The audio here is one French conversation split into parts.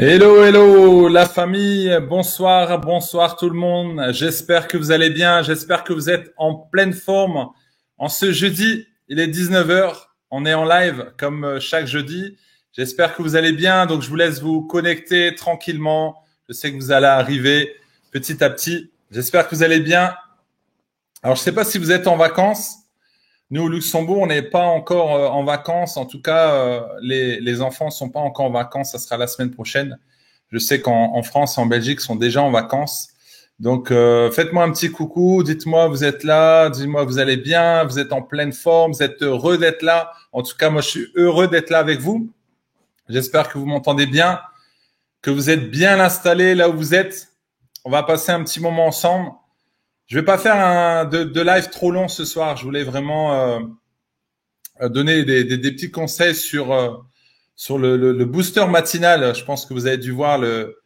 Hello, hello, la famille. Bonsoir, bonsoir tout le monde. J'espère que vous allez bien. J'espère que vous êtes en pleine forme. En ce jeudi, il est 19h. On est en live comme euh, chaque jeudi. J'espère que vous allez bien. Donc, je vous laisse vous connecter tranquillement. Je sais que vous allez arriver petit à petit. J'espère que vous allez bien. Alors, je ne sais pas si vous êtes en vacances. Nous, au Luxembourg, on n'est pas encore euh, en vacances. En tout cas, euh, les, les enfants ne sont pas encore en vacances. Ça sera la semaine prochaine. Je sais qu'en France et en Belgique sont déjà en vacances. Donc, euh, faites-moi un petit coucou. Dites-moi, vous êtes là. Dites-moi, vous allez bien. Vous êtes en pleine forme. Vous êtes heureux d'être là. En tout cas, moi, je suis heureux d'être là avec vous. J'espère que vous m'entendez bien, que vous êtes bien installé là où vous êtes. On va passer un petit moment ensemble. Je vais pas faire un de, live trop long ce soir. Je voulais vraiment euh, euh, donner des, petits conseils sur euh, sur le, booster matinal. Je pense que vous avez dû voir le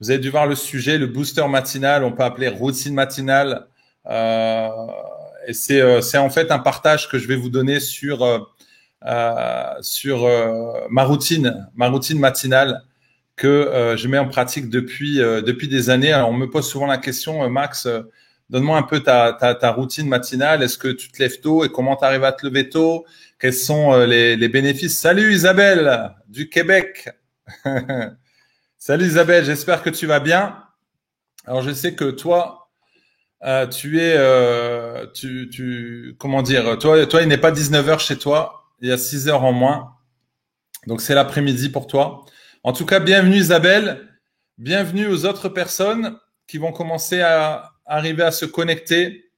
vous avez dû voir le sujet, le booster matinal. On peut appeler routine matinale. et c'est c'est en fait un partage que je vais vous donner sur sur ma routine, ma routine matinale que je mets en pratique depuis depuis des années. Alors on me pose souvent la question, Max Donne-moi un peu ta, ta, ta, routine matinale. Est-ce que tu te lèves tôt et comment tu arrives à te lever tôt? Quels sont euh, les, les, bénéfices? Salut Isabelle du Québec. Salut Isabelle, j'espère que tu vas bien. Alors je sais que toi, euh, tu es, euh, tu, tu, comment dire, toi, toi, il n'est pas 19 heures chez toi, il y a 6 heures en moins. Donc c'est l'après-midi pour toi. En tout cas, bienvenue Isabelle, bienvenue aux autres personnes qui vont commencer à arriver à se connecter.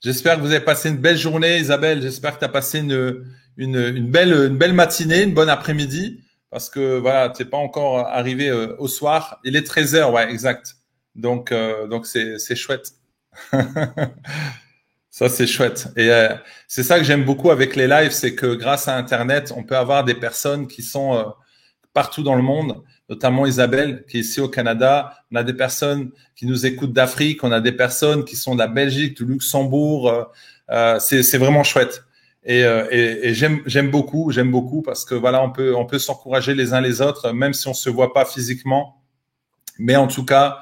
J'espère que vous avez passé une belle journée, Isabelle. J'espère que tu as passé une, une, une, belle, une belle matinée, une bonne après-midi, parce que voilà, tu n'es pas encore arrivé euh, au soir. Il est 13 heures, ouais, exact. Donc, euh, donc c'est, c'est chouette. ça, c'est chouette. Et euh, c'est ça que j'aime beaucoup avec les lives, c'est que grâce à Internet, on peut avoir des personnes qui sont partout dans le monde notamment Isabelle qui est ici au Canada. On a des personnes qui nous écoutent d'Afrique, on a des personnes qui sont de la Belgique, du Luxembourg. Euh, euh c'est vraiment chouette. Et, euh, et, et j'aime beaucoup, j'aime beaucoup parce que voilà, on peut on peut s'encourager les uns les autres, même si on se voit pas physiquement. Mais en tout cas,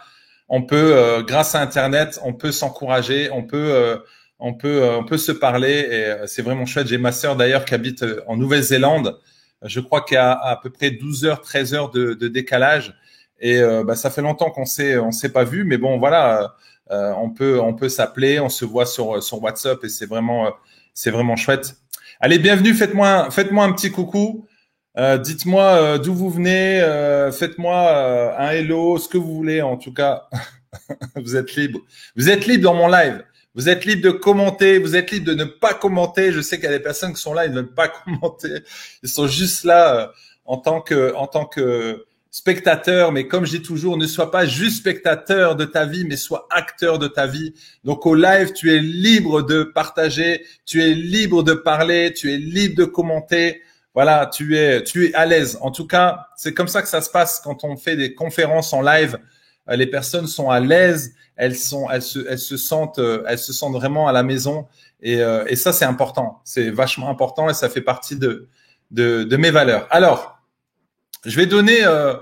on peut, euh, grâce à Internet, on peut s'encourager, on peut on peut on peut se parler et c'est vraiment chouette. J'ai ma sœur d'ailleurs qui habite en Nouvelle-Zélande je crois qu'il y a à peu près 12 heures, 13 heures de, de décalage. Et euh, bah, ça fait longtemps qu'on s'est on s'est pas vu, mais bon voilà, euh, on peut on peut s'appeler, on se voit sur sur WhatsApp et c'est vraiment c'est vraiment chouette. Allez, bienvenue, faites-moi faites-moi un petit coucou. Euh, dites-moi euh, d'où vous venez, euh, faites-moi un hello, ce que vous voulez. En tout cas, vous êtes libre. Vous êtes libre dans mon live. Vous êtes libre de commenter, vous êtes libre de ne pas commenter. Je sais qu'il y a des personnes qui sont là, ils ne veulent pas commenter. Ils sont juste là euh, en tant que, en tant que spectateur. Mais comme je dis toujours, ne sois pas juste spectateur de ta vie, mais sois acteur de ta vie. Donc au live, tu es libre de partager, tu es libre de parler, tu es libre de commenter. Voilà, tu es, tu es à l'aise. En tout cas, c'est comme ça que ça se passe quand on fait des conférences en live. Euh, les personnes sont à l'aise euh, elles se sentent vraiment à la maison. Et, euh, et ça, c'est important. C'est vachement important et ça fait partie de, mes valeurs. Alors, je vais donner euh,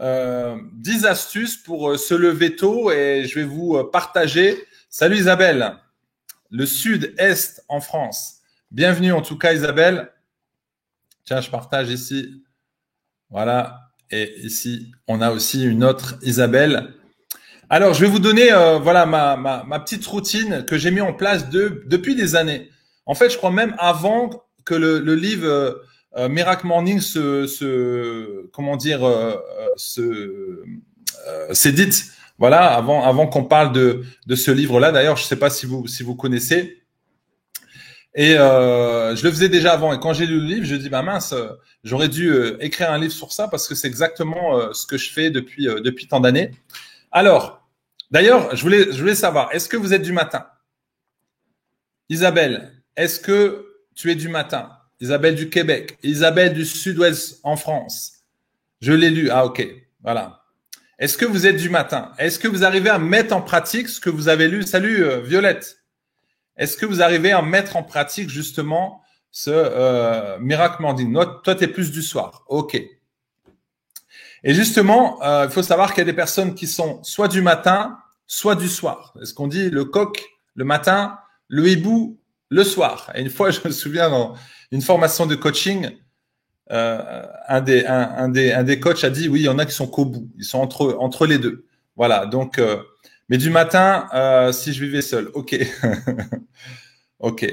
euh, 10 astuces pour se lever tôt et je vais vous partager. Salut Isabelle, le sud-est en France. Bienvenue en tout cas Isabelle. Tiens, je partage ici. Voilà. Et ici, on a aussi une autre Isabelle. Alors, je vais vous donner euh, voilà ma, ma, petite routine que j'ai mis en place de, depuis des années. En fait, je crois même avant que le, livre euh, euh Miracle Morning se, se comment dire euh, se s'édite. Voilà, avant avant qu'on parle de de ce livre-là. D'ailleurs, je sais pas si vous si vous connaissez. Et euh, je le faisais déjà avant. Et quand j'ai lu le livre, je dis bah mince, j'aurais dû écrire un livre sur ça parce que c'est exactement ce que je fais depuis depuis tant d'années. Alors, d'ailleurs, je voulais, je voulais savoir, est-ce que vous êtes du matin? Isabelle, est-ce que tu es du matin? Isabelle du Québec, Isabelle du Sud-Ouest en France. Je l'ai lu. Ah, ok. Voilà. Est-ce que vous êtes du matin? Est-ce que vous arrivez à mettre en pratique ce que vous avez lu? Salut euh, Violette. Est-ce que vous arrivez à mettre en pratique justement ce euh, miracle morning Toi, tu es plus du soir. Ok. Et justement, euh, il faut savoir qu'il y a des personnes qui sont soit du matin, soit du soir. Est-ce qu'on dit le coq le matin, le hibou le soir Et une fois, je me souviens dans une formation de coaching, euh, un, des, un, des, un des coachs a dit oui, il y en a qui sont qu'au bout, ils sont entre, entre les deux. Voilà, donc, mais du matin, euh, si je vivais seul, ok. ok.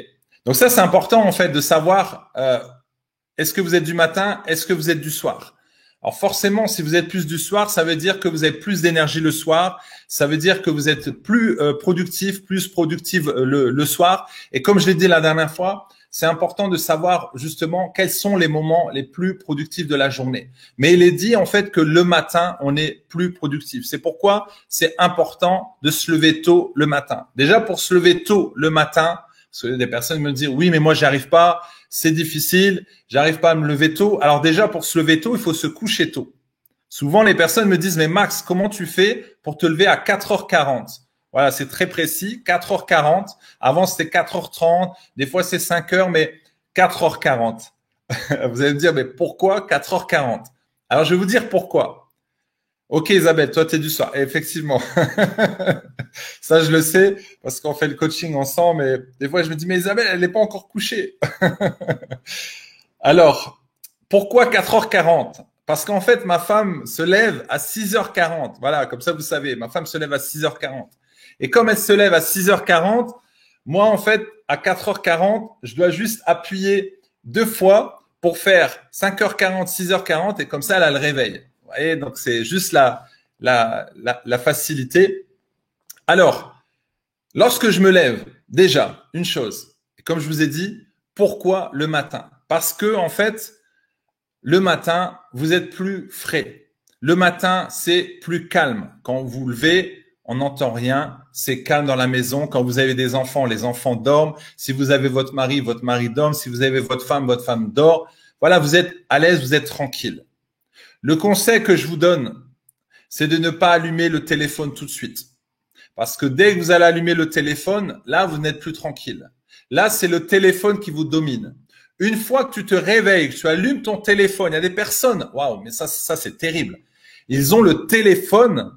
Donc ça, c'est important en fait de savoir euh, est-ce que vous êtes du matin, est-ce que vous êtes du soir? Alors forcément, si vous êtes plus du soir, ça veut dire que vous avez plus d'énergie le soir. Ça veut dire que vous êtes plus euh, productif, plus productive euh, le, soir. Et comme je l'ai dit la dernière fois, c'est important de savoir justement quels sont les moments les plus productifs de la journée. Mais il est dit en fait que le matin, on est plus productif. C'est pourquoi c'est important de se lever tôt le matin. Déjà pour se lever tôt le matin, parce que des personnes me disent oui, mais moi j'y arrive pas, c'est difficile, j'arrive pas à me lever tôt. Alors déjà pour se lever tôt, il faut se coucher tôt. Souvent les personnes me disent mais Max, comment tu fais pour te lever à 4h40 Voilà, c'est très précis, 4h40. Avant c'était 4h30, des fois c'est 5h mais 4h40. vous allez me dire mais pourquoi 4h40 Alors je vais vous dire pourquoi. Ok Isabelle, toi tu es du soir. effectivement, ça je le sais parce qu'on fait le coaching ensemble. Et des fois je me dis mais Isabelle, elle n'est pas encore couchée. Alors, pourquoi 4h40 Parce qu'en fait ma femme se lève à 6h40. Voilà, comme ça vous savez, ma femme se lève à 6h40. Et comme elle se lève à 6h40, moi en fait à 4h40, je dois juste appuyer deux fois pour faire 5h40, 6h40 et comme ça elle a le réveil voyez, donc c'est juste la, la, facilité. Alors, lorsque je me lève, déjà, une chose, comme je vous ai dit, pourquoi le matin? Parce que, en fait, le matin, vous êtes plus frais. Le matin, c'est plus calme. Quand vous vous levez, on n'entend rien, c'est calme dans la maison. Quand vous avez des enfants, les enfants dorment. Si vous avez votre mari, votre mari dort. Si vous avez votre femme, votre femme dort. Voilà, vous êtes à l'aise, vous êtes tranquille. Le conseil que je vous donne, c'est de ne pas allumer le téléphone tout de suite. Parce que dès que vous allez allumer le téléphone, là, vous n'êtes plus tranquille. Là, c'est le téléphone qui vous domine. Une fois que tu te réveilles, que tu allumes ton téléphone, il y a des personnes, waouh, mais ça, ça c'est terrible. Ils ont le téléphone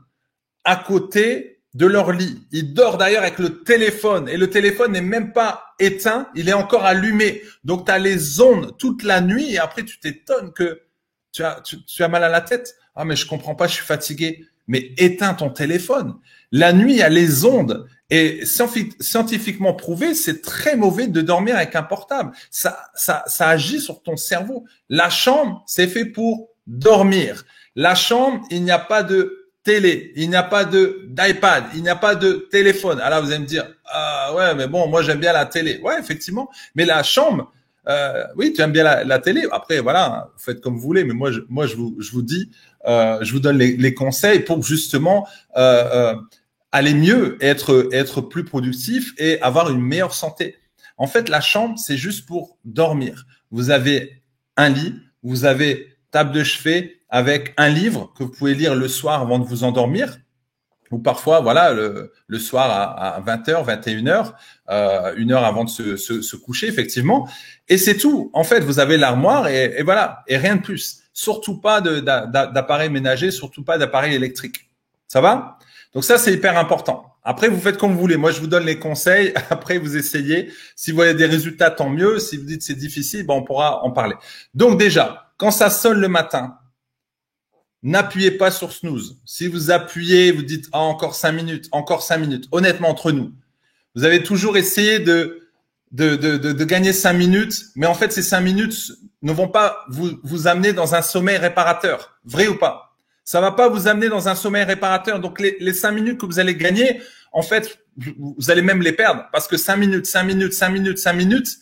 à côté de leur lit. Ils dorment d'ailleurs avec le téléphone et le téléphone n'est même pas éteint, il est encore allumé. Donc tu as les ondes toute la nuit et après tu t'étonnes que tu as, mal à la tête. Ah, mais je comprends pas, je suis fatigué. Mais éteins ton téléphone. La nuit, il y a les ondes. Et scientifiquement prouvé, c'est très mauvais de dormir avec un portable. Ça, ça, ça agit sur ton cerveau. La chambre, c'est fait pour dormir. La chambre, il n'y a pas de télé, il n'y a pas de d'iPad, il n'y a pas de téléphone. Alors vous allez me dire, ah ouais, mais bon, moi j'aime bien la télé. Ouais, effectivement. Mais la chambre, euh, oui, tu aimes bien la, télé. Après, voilà, faites comme vous voulez. Mais moi, je, moi, je vous, je vous dis, euh, je vous donne les, les, conseils pour justement euh, euh, aller mieux, être, être plus productif et avoir une meilleure santé. En fait, la chambre, c'est juste pour dormir. Vous avez un lit, vous avez table de chevet avec un livre que vous pouvez lire le soir avant de vous endormir ou parfois, voilà, le, soir à, à, 20h, 21h, euh, une heure avant de se, coucher, effectivement. Et c'est tout. En fait, vous avez l'armoire et, et, voilà, et rien de plus. Surtout pas d'appareil ménager, surtout pas d'appareil électrique. Ça va? Donc ça, c'est hyper important. Après, vous faites comme vous voulez. Moi, je vous donne les conseils. Après, vous essayez. Si vous voyez des résultats, tant mieux. Si vous dites c'est difficile, ben, on pourra en parler. Donc déjà, quand ça sonne le matin, N'appuyez pas sur snooze. Si vous appuyez, vous dites ah, encore cinq minutes, encore cinq minutes. Honnêtement, entre nous, vous avez toujours essayé de, gagner cinq minutes, mais en fait, ces cinq minutes ne vont pas vous, amener dans un sommeil réparateur. Vrai ou pas? Ça va pas vous amener dans un sommeil réparateur. Donc, les, les cinq minutes que vous allez gagner, en fait, vous allez même les perdre parce que cinq minutes, cinq minutes, cinq minutes, cinq minutes.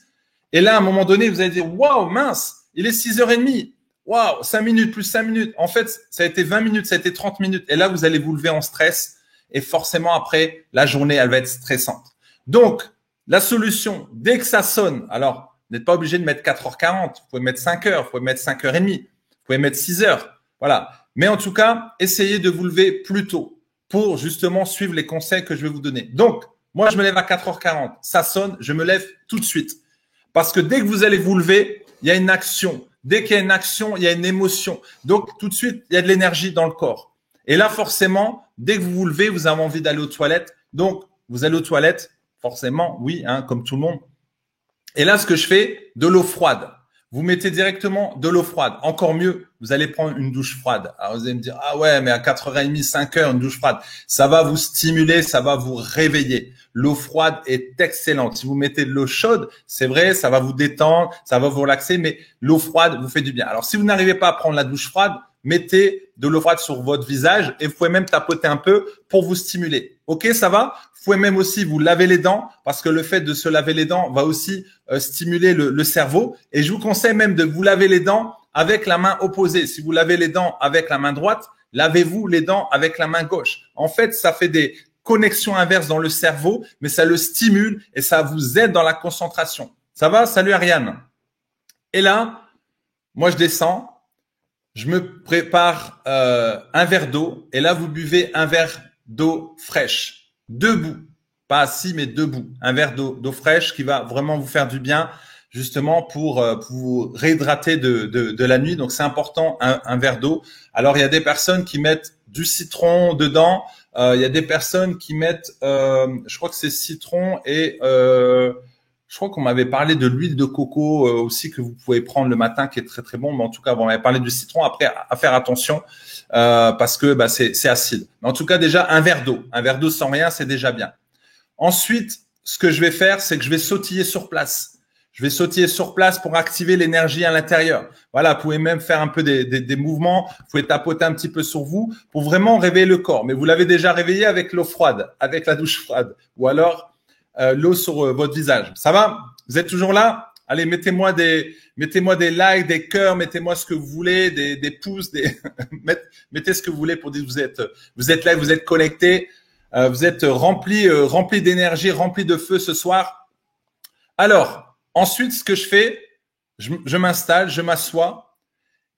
Et là, à un moment donné, vous allez dire waouh, mince, il est 6h30 waouh, 5 minutes plus 5 minutes. En fait, ça a été 20 minutes, ça a été 30 minutes. Et là, vous allez vous lever en stress. Et forcément, après, la journée, elle va être stressante. Donc, la solution, dès que ça sonne, alors, vous n'êtes pas obligé de mettre 4h40. Vous pouvez mettre 5 heures, vous pouvez mettre 5h30, vous pouvez mettre 6 heures. Voilà. Mais en tout cas, essayez de vous lever plus tôt pour justement suivre les conseils que je vais vous donner. Donc, moi, je me lève à 4h40. Ça sonne, je me lève tout de suite. Parce que dès que vous allez vous lever, il y a une action dès qu'il y a une action, il y a une émotion. Donc tout de suite, il y a de l'énergie dans le corps. Et là, forcément, dès que vous vous levez, vous avez envie d'aller aux toilettes. Donc, vous allez aux toilettes, forcément, oui, hein, comme tout le monde. Et là, ce que je fais, de l'eau froide. Vous mettez directement de l'eau froide. Encore mieux, vous allez prendre une douche froide. Alors vous allez me dire, ah ouais, mais à 4h30, 5h, une douche froide. Ça va vous stimuler, ça va vous réveiller. L'eau froide est excellente. Si vous mettez de l'eau chaude, c'est vrai, ça va vous détendre, ça va vous relaxer, mais l'eau froide vous fait du bien. Alors si vous n'arrivez pas à prendre la douche froide, mettez de l'eau froide sur votre visage et vous pouvez même tapoter un peu pour vous stimuler. Ok, ça va? Vous pouvez même aussi vous laver les dents parce que le fait de se laver les dents va aussi euh, stimuler le, le, cerveau. Et je vous conseille même de vous laver les dents avec la main opposée. Si vous lavez les dents avec la main droite, lavez-vous les dents avec la main gauche. En fait, ça fait des connexions inverses dans le cerveau, mais ça le stimule et ça vous aide dans la concentration. Ça va? Salut Ariane. Et là, moi je descends je me prépare euh, un verre d'eau et là vous buvez un verre d'eau fraîche, debout, pas assis mais debout, un verre d'eau fraîche qui va vraiment vous faire du bien justement pour, euh, pour vous réhydrater de, de, la nuit. Donc c'est important un, verre d'eau. Alors il y a des personnes qui mettent du citron dedans, euh, il y a des personnes qui mettent, euh, je crois que c'est citron et euh, je crois qu'on m'avait parlé de l'huile de coco euh, aussi que vous pouvez prendre le matin, qui est très très bon. Mais en tout cas, on m'avait parlé du citron. Après, à faire attention parce que bah, c'est acide. Mais en tout cas, déjà un verre d'eau, un verre d'eau sans rien, c'est déjà bien. Ensuite, ce que je vais faire, c'est que je vais sautiller sur place. Je vais sautiller sur place pour activer l'énergie à l'intérieur. Voilà, vous pouvez même faire un peu des, des, des, mouvements, vous pouvez tapoter un petit peu sur vous pour vraiment réveiller le corps. Mais vous l'avez déjà réveillé avec l'eau froide, avec la douche froide, ou alors euh, l'eau sur euh, votre visage. Ça va? Vous êtes toujours là? Allez, mettez-moi des, mettez-moi des likes, des cœurs, mettez-moi ce que vous voulez, des, des pouces, des, mettez ce que vous voulez pour dire que vous êtes, vous êtes là, vous êtes connecté, euh, vous êtes rempli, rempli d'énergie, rempli de feu ce soir. Alors, ensuite, ce que je fais, je, m'installe, je m'assois,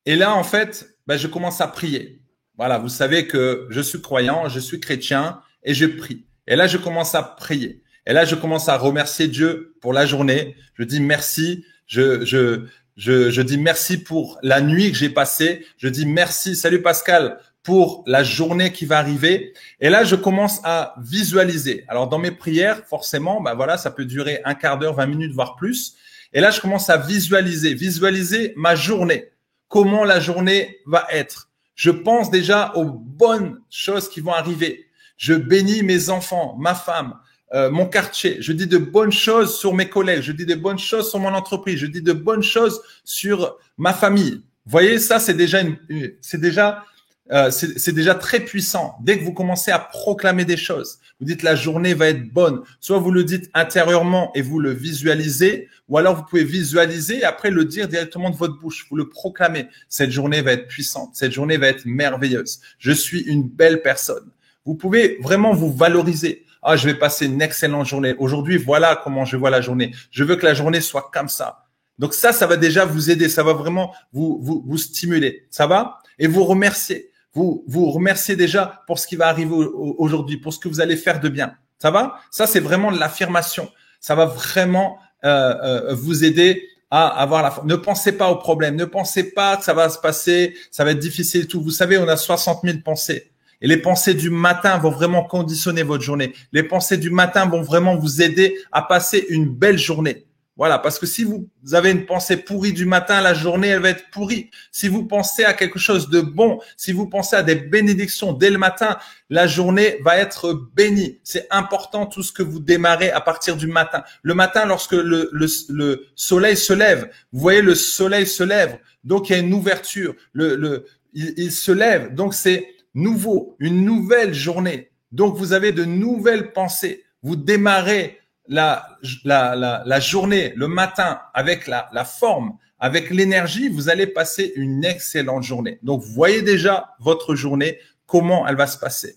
et là, en fait, ben, je commence à prier. Voilà, vous savez que je suis croyant, je suis chrétien, et je prie. Et là, je commence à prier. Et là, je commence à remercier Dieu pour la journée. Je dis merci. Je, je, je, je dis merci pour la nuit que j'ai passée. Je dis merci. Salut Pascal pour la journée qui va arriver. Et là, je commence à visualiser. Alors, dans mes prières, forcément, bah voilà, ça peut durer un quart d'heure, 20 minutes, voire plus. Et là, je commence à visualiser, visualiser ma journée. Comment la journée va être. Je pense déjà aux bonnes choses qui vont arriver. Je bénis mes enfants, ma femme, euh, mon quartier, je dis de bonnes choses sur mes collègues, je dis de bonnes choses sur mon entreprise, je dis de bonnes choses sur ma famille. Vous voyez, ça c'est déjà une, c'est déjà euh, c'est déjà très puissant. Dès que vous commencez à proclamer des choses, vous dites la journée va être bonne. Soit vous le dites intérieurement et vous le visualisez, ou alors vous pouvez visualiser et après le dire directement de votre bouche. Vous le proclamez. Cette journée va être puissante. Cette journée va être merveilleuse. Je suis une belle personne. Vous pouvez vraiment vous valoriser ah, je vais passer une excellente journée. Aujourd'hui, voilà comment je vois la journée. Je veux que la journée soit comme ça. Donc ça, ça va déjà vous aider. Ça va vraiment vous, vous, vous stimuler. Ça va? Et vous remercier. Vous, vous remerciez déjà pour ce qui va arriver aujourd'hui, pour ce que vous allez faire de bien. Ça va? Ça, c'est vraiment l'affirmation. Ça va vraiment euh, euh, vous aider à avoir la Ne pensez pas au problème. Ne pensez pas que ça va se passer, ça va être difficile et tout. Vous savez, on a 60 000 pensées. Et les pensées du matin vont vraiment conditionner votre journée. Les pensées du matin vont vraiment vous aider à passer une belle journée. Voilà, parce que si vous avez une pensée pourrie du matin, la journée, elle va être pourrie. Si vous pensez à quelque chose de bon, si vous pensez à des bénédictions dès le matin, la journée va être bénie. C'est important tout ce que vous démarrez à partir du matin. Le matin, lorsque le, le, soleil se lève, vous voyez, le soleil se lève. Donc, il y a une ouverture. Le, le, il se lève. Donc, c'est nouveau, une nouvelle journée. Donc, vous avez de nouvelles pensées. Vous démarrez la, la, la, journée, le matin, avec la, la forme, avec l'énergie, vous allez passer une excellente journée. Donc, vous voyez déjà votre journée, comment elle va se passer.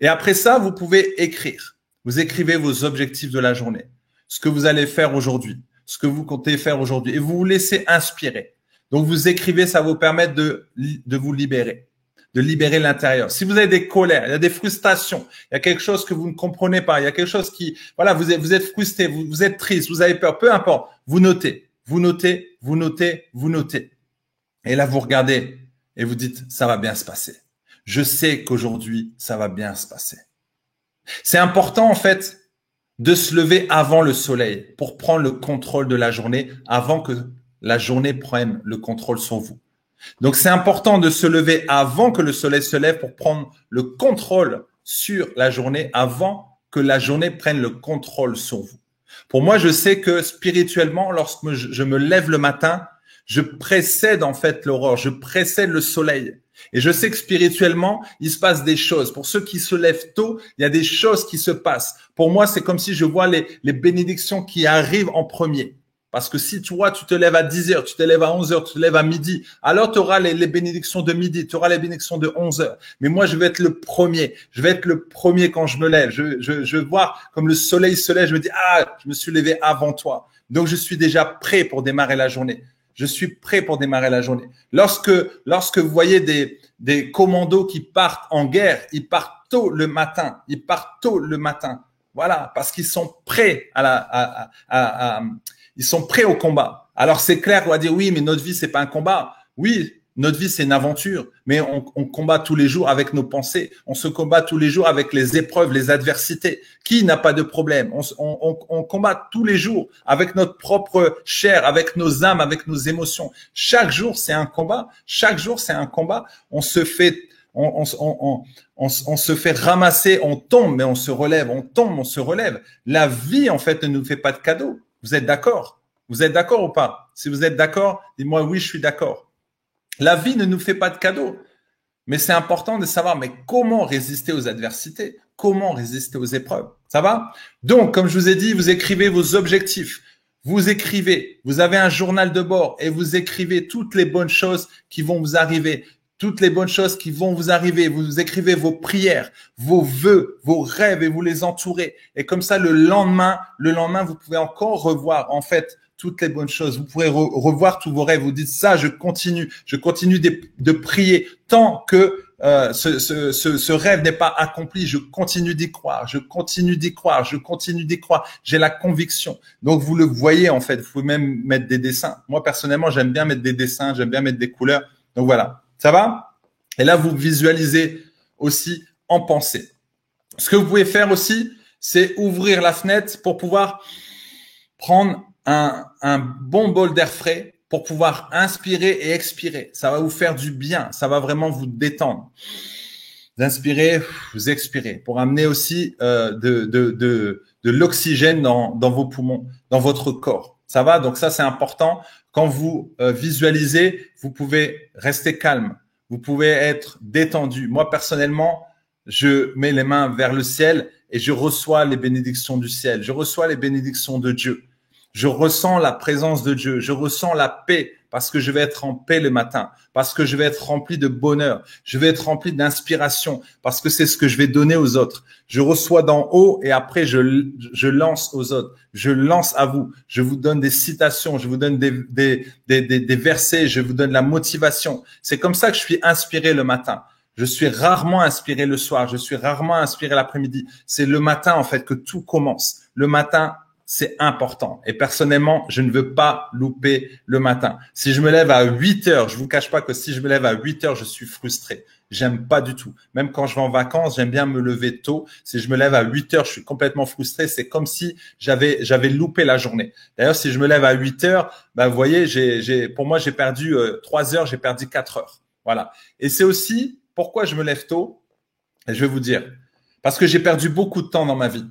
Et après ça, vous pouvez écrire. Vous écrivez vos objectifs de la journée, ce que vous allez faire aujourd'hui, ce que vous comptez faire aujourd'hui, et vous vous laissez inspirer. Donc, vous écrivez, ça vous permet de, de vous libérer de libérer l'intérieur. Si vous avez des colères, il y a des frustrations, il y a quelque chose que vous ne comprenez pas, il y a quelque chose qui, voilà, vous êtes, vous frustré, vous, vous êtes triste, vous avez peur, peu importe, vous notez, vous notez, vous notez, vous notez. Et là, vous regardez et vous dites, ça va bien se passer. Je sais qu'aujourd'hui, ça va bien se passer. C'est important, en fait, de se lever avant le soleil pour prendre le contrôle de la journée avant que la journée prenne le contrôle sur vous. Donc, c'est important de se lever avant que le soleil se lève pour prendre le contrôle sur la journée avant que la journée prenne le contrôle sur vous. Pour moi, je sais que spirituellement, lorsque je me lève le matin, je précède en fait l'aurore, je précède le soleil. Et je sais que spirituellement, il se passe des choses. Pour ceux qui se lèvent tôt, il y a des choses qui se passent. Pour moi, c'est comme si je vois les, les bénédictions qui arrivent en premier. Parce que si toi, tu te lèves à 10 heures, tu te lèves à 11 heures, tu te lèves à midi, alors tu auras les, les, bénédictions de midi, tu auras les bénédictions de 11 heures. Mais moi, je vais être le premier. Je vais être le premier quand je me lève. Je, je, je vois comme le soleil se lève, je me dis, ah, je me suis levé avant toi. Donc, je suis déjà prêt pour démarrer la journée. Je suis prêt pour démarrer la journée. Lorsque, lorsque vous voyez des, des commandos qui partent en guerre, ils partent tôt le matin. Ils partent tôt le matin. Voilà, parce qu'ils sont prêts à la, à, à, à, ils sont prêts au combat. Alors c'est clair, on va dire oui, mais notre vie c'est pas un combat. Oui, notre vie, c'est une aventure, mais on, combat tous les jours avec nos pensées. On se combat tous les jours avec les épreuves, les adversités. Qui n'a pas de problème? On, combat tous les jours avec notre propre chair, avec nos âmes, avec nos émotions. Chaque jour, c'est un combat. Chaque jour, c'est un combat. On se fait, on, se fait ramasser, on tombe, mais on se relève. On tombe, on se relève. La vie, en fait, ne nous fait pas de cadeaux. Vous êtes d'accord? Vous êtes d'accord ou pas? Si vous êtes d'accord, dites-moi oui, je suis d'accord. La vie ne nous fait pas de cadeaux. Mais c'est important de savoir, mais comment résister aux adversités? Comment résister aux épreuves? Ça va? Donc, comme je vous ai dit, vous écrivez vos objectifs. Vous écrivez, vous avez un journal de bord et vous écrivez toutes les bonnes choses qui vont vous arriver, toutes les bonnes choses qui vont vous arriver. Vous écrivez vos prières, vos vœux, vos rêves et vous les entourez. Et comme ça, le lendemain, le lendemain, vous pouvez encore revoir, en fait, toutes les bonnes choses. Vous pourrez revoir tous vos rêves. Vous dites ça, je continue, je continue de, prier tant que euh, ce, ce, rêve n'est pas accompli. Je continue d'y croire, je continue d'y croire, je continue d'y croire. J'ai la conviction. Donc vous le voyez en fait. Vous pouvez même mettre des dessins. Moi personnellement, j'aime bien mettre des dessins, j'aime bien mettre des couleurs. Donc voilà, ça va? Et là, vous visualisez aussi en pensée. Ce que vous pouvez faire aussi, c'est ouvrir la fenêtre pour pouvoir prendre un, bon bol d'air frais pour pouvoir inspirer et expirer. Ça va vous faire du bien. Ça va vraiment vous détendre. Vous inspirez, vous expirez pour amener aussi euh, de, l'oxygène dans vos poumons, dans votre corps. Ça va? Donc ça, c'est important. Quand vous euh, visualisez, vous pouvez rester calme. Vous pouvez être détendu. Moi, personnellement, je mets les mains vers le ciel et je reçois les bénédictions du ciel. Je reçois les bénédictions de Dieu. Je ressens la présence de Dieu. Je ressens la paix parce que je vais être en paix le matin, parce que je vais être rempli de bonheur. Je vais être rempli d'inspiration parce que c'est ce que je vais donner aux autres. Je reçois d'en haut et après je, lance aux autres. Je lance à vous. Je vous donne des citations. Je vous donne des, des, des, des, des versets. Je vous donne la motivation. C'est comme ça que je suis inspiré le matin. Je suis rarement inspiré le soir. Je suis rarement inspiré l'après-midi. C'est le matin, en fait, que tout commence. Le matin, c'est important. Et personnellement, je ne veux pas louper le matin. Si je me lève à 8 heures, je vous cache pas que si je me lève à 8 heures, je suis frustré. J'aime pas du tout. Même quand je vais en vacances, j'aime bien me lever tôt. Si je me lève à 8 heures, je suis complètement frustré. C'est comme si j'avais, j'avais loupé la journée. D'ailleurs, si je me lève à 8 heures, bah, vous voyez, j'ai, j'ai, pour moi, j'ai perdu euh, 3 heures, j'ai perdu 4 heures. Voilà. Et c'est aussi pourquoi je me lève tôt. Et je vais vous dire. Parce que j'ai perdu beaucoup de temps dans ma vie.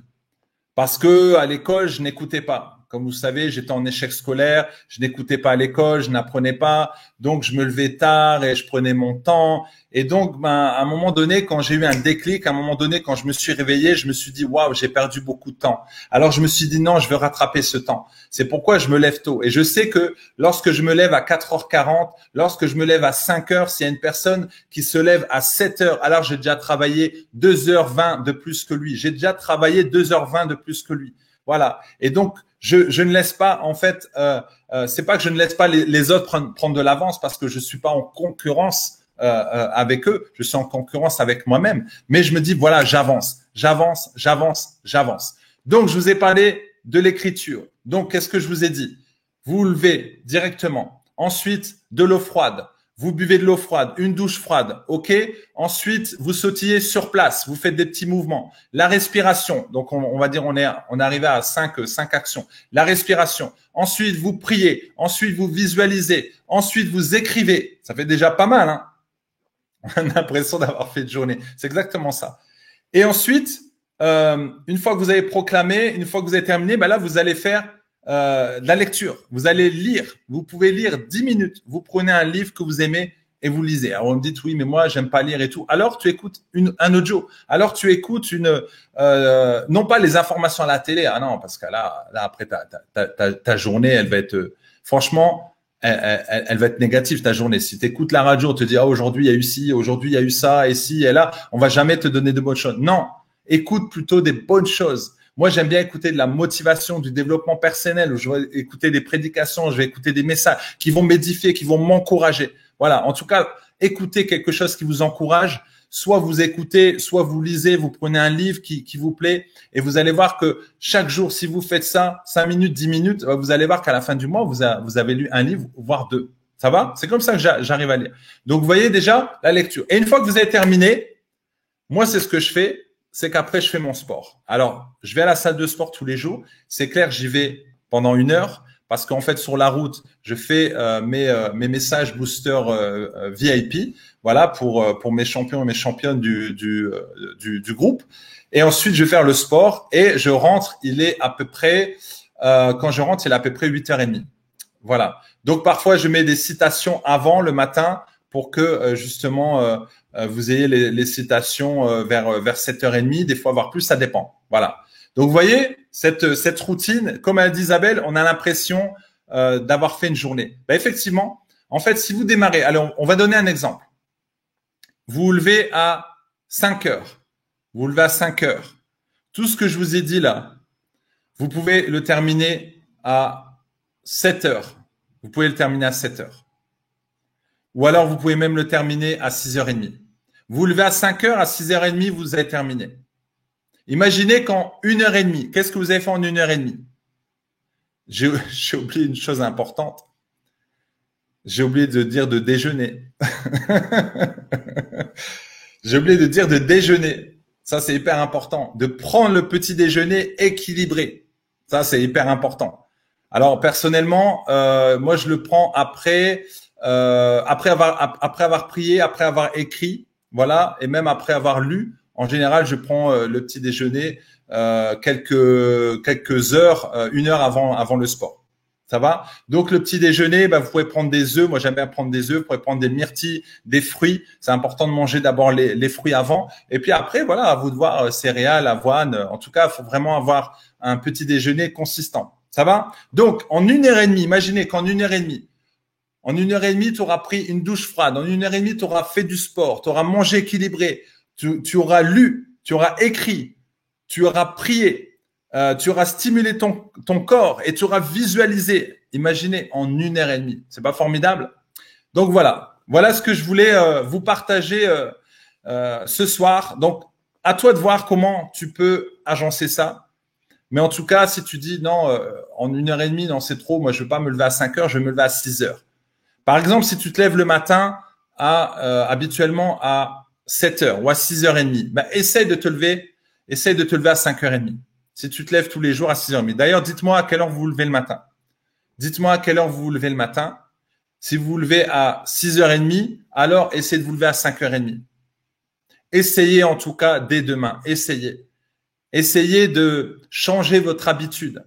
Parce que à l'école, je n'écoutais pas. Comme vous savez, j'étais en échec scolaire, je n'écoutais pas à l'école, je n'apprenais pas, donc je me levais tard et je prenais mon temps. Et donc, ben, à un moment donné, quand j'ai eu un déclic, à un moment donné, quand je me suis réveillé, je me suis dit, waouh, j'ai perdu beaucoup de temps. Alors, je me suis dit, non, je veux rattraper ce temps. C'est pourquoi je me lève tôt. Et je sais que lorsque je me lève à 4h40, lorsque je me lève à 5h, s'il y a une personne qui se lève à 7h, alors j'ai déjà travaillé 2h20 de plus que lui. J'ai déjà travaillé 2h20 de plus que lui. Voilà. Et donc, je, ne laisse pas, en fait, euh, euh, c'est pas que je ne laisse pas les, autres prendre, prendre de l'avance parce que je suis pas en concurrence euh, euh, avec eux, je suis en concurrence avec moi-même, mais je me dis voilà, j'avance, j'avance, j'avance, j'avance. Donc, je vous ai parlé de l'écriture. Donc, qu'est-ce que je vous ai dit? Vous levez directement. Ensuite, de l'eau froide. Vous buvez de l'eau froide, une douche froide, ok. Ensuite, vous sautillez sur place, vous faites des petits mouvements. La respiration, donc on, va dire on est on est arrivé à cinq cinq actions. La respiration. Ensuite, vous priez. Ensuite, vous visualisez. Ensuite, vous écrivez. Ça fait déjà pas mal. Hein on a l'impression d'avoir fait une journée. C'est exactement ça. Et ensuite, euh, une fois que vous avez proclamé, une fois que vous avez terminé, ben là, vous allez faire euh, la lecture. Vous allez lire. Vous pouvez lire 10 minutes. Vous prenez un livre que vous aimez et vous lisez. Alors on me dit oui, mais moi j'aime pas lire et tout. Alors tu écoutes une, un audio. Alors tu écoutes une euh, non pas les informations à la télé. Ah non, parce que là, là après ta, ta, ta, journée, elle va être franchement. Elle, elle, elle, va être négative ta journée. Si tu écoutes la radio, on te dit ah aujourd'hui il y a eu ci, aujourd'hui il y a eu ça et ci et là, on va jamais te donner de bonnes choses. Non, écoute plutôt des bonnes choses. Moi, j'aime bien écouter de la motivation, du développement personnel, je vais écouter des prédications, je vais écouter des messages qui vont m'édifier, qui vont m'encourager. Voilà. En tout cas, écoutez quelque chose qui vous encourage. Soit vous écoutez, soit vous lisez, vous prenez un livre qui, vous plaît et vous allez voir que chaque jour, si vous faites ça, 5 minutes, 10 minutes, vous allez voir qu'à la fin du mois, vous, vous avez lu un livre, voire deux. Ça va? C'est comme ça que j'arrive à lire. Donc, vous voyez déjà la lecture. Et une fois que vous avez terminé, moi, c'est ce que je fais c'est qu'après, je fais mon sport. Alors, je vais à la salle de sport tous les jours. C'est clair, j'y vais pendant une heure parce qu'en fait, sur la route, je fais euh, mes, euh, mes messages booster euh, VIP, voilà, pour, pour mes champions et mes championnes du, du, du, groupe. Et ensuite, je vais faire le sport et je rentre. Il est à peu près, quand je rentre, il est à peu près 8h30. Voilà. Donc, parfois, je mets des citations avant le matin pour que justement vous ayez les, citations euh, vers euh, vers 7h30, des fois voire plus, ça dépend. Voilà. Donc vous voyez cette cette routine, comme a dit Isabelle, on a l'impression d'avoir fait une journée. Ben, effectivement, en fait, si vous démarrez, alors on va donner un exemple. Vous vous levez à 5 heures. Vous vous levez à 5 heures. Tout ce que je vous ai dit là, vous pouvez le terminer à 7 heures. Vous pouvez le terminer à 7 heures. Ou alors vous pouvez même le terminer à 6h30. Vous levez à 5 heures, à 6h30, vous avez terminé. Imaginez qu'en une heure et demie, qu'est-ce que vous avez fait en une heure et demie? J'ai oublié une chose importante. J'ai oublié de dire de déjeuner. J'ai oublié de dire de déjeuner. Ça, c'est hyper important. De prendre le petit déjeuner équilibré. Ça, c'est hyper important. Alors, personnellement, euh, moi, je le prends après, euh, après avoir, après avoir prié, après avoir écrit. Voilà, et même après avoir lu, en général, je prends euh, le petit déjeuner euh, quelques quelques heures, euh, une heure avant avant le sport. Ça va? Donc le petit déjeuner, bah, vous pouvez prendre des œufs. Moi, j'aime bien prendre des œufs. Vous pouvez prendre des myrtilles, des fruits. C'est important de manger d'abord les, les, fruits avant. Et puis après, voilà, à vous de voir céréales, avoine. En tout cas, il faut vraiment avoir un petit déjeuner consistant. Ça va? Donc, en une heure et demie, imaginez qu'en une heure et demie, en une heure et demie, tu auras pris une douche froide. En une heure et demie, tu auras fait du sport. Tu auras mangé équilibré. Tu, auras lu. Tu auras écrit. Tu auras prié. Euh, tu auras stimulé ton, corps et tu auras visualisé. Imaginez en une heure et demie. C'est pas formidable? Donc voilà. Voilà ce que je voulais euh, vous partager euh, ce soir. Donc à toi de voir comment tu peux agencer ça. Mais en tout cas, si tu dis non, en une heure et demie, non, c'est trop, moi je veux pas me lever à 5 heures, je vais me lever à 6 heures. Par exemple, si tu te lèves le matin à euh, habituellement à 7 heures ou à 6 heures et demie, bah, essaye de te lever, essaye de te lever à 5 heures et demie. Si tu te lèves tous les jours à 6 heures et demie. D'ailleurs, dites-moi à quelle heure vous vous levez le matin. Dites-moi à quelle heure vous vous levez le matin. Si vous vous levez à 6 heures et demie, alors essayez de vous lever à 5 heures et demie. Essayez en tout cas dès demain. Essayez. Essayez de changer votre habitude.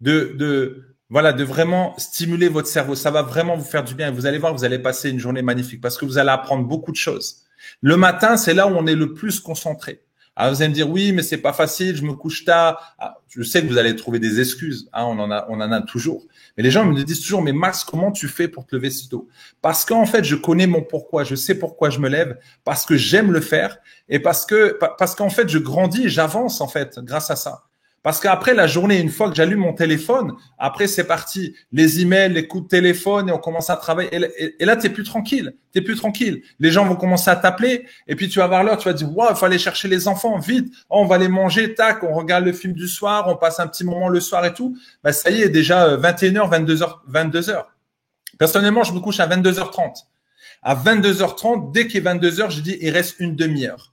De, de, voilà, de vraiment stimuler votre cerveau. Ça va vraiment vous faire du bien. Vous allez voir, vous allez passer une journée magnifique parce que vous allez apprendre beaucoup de choses. Le matin, c'est là où on est le plus concentré. Alors vous allez me dire oui, mais c'est pas facile, je me couche tard. Ah, je sais que vous allez trouver des excuses. Hein, on en a, on en a toujours. Mais les gens me disent toujours, mais Max, comment tu fais pour te lever si tôt? Parce qu'en fait, je connais mon pourquoi. Je sais pourquoi je me lève, parce que j'aime le faire et parce que parce qu'en fait, je grandis, j'avance en fait grâce à ça. Parce qu'après la journée, une fois que j'allume mon téléphone, après c'est parti, les emails, les coups de téléphone et on commence à travailler. Et, là, là, plus tranquille, t'es plus tranquille. Les gens vont commencer à t'appeler et puis tu vas voir l'heure, tu vas dire waouh, il faut aller chercher les enfants vite. Oh, on va les manger, tac, on regarde le film du soir, on passe un petit moment le soir et tout. Bah ça y est, déjà 21h, 22h, 22h. Personnellement, je me couche à 22h30. À 22h30, dès qu'il est 22h, je dis, il reste une demi-heure.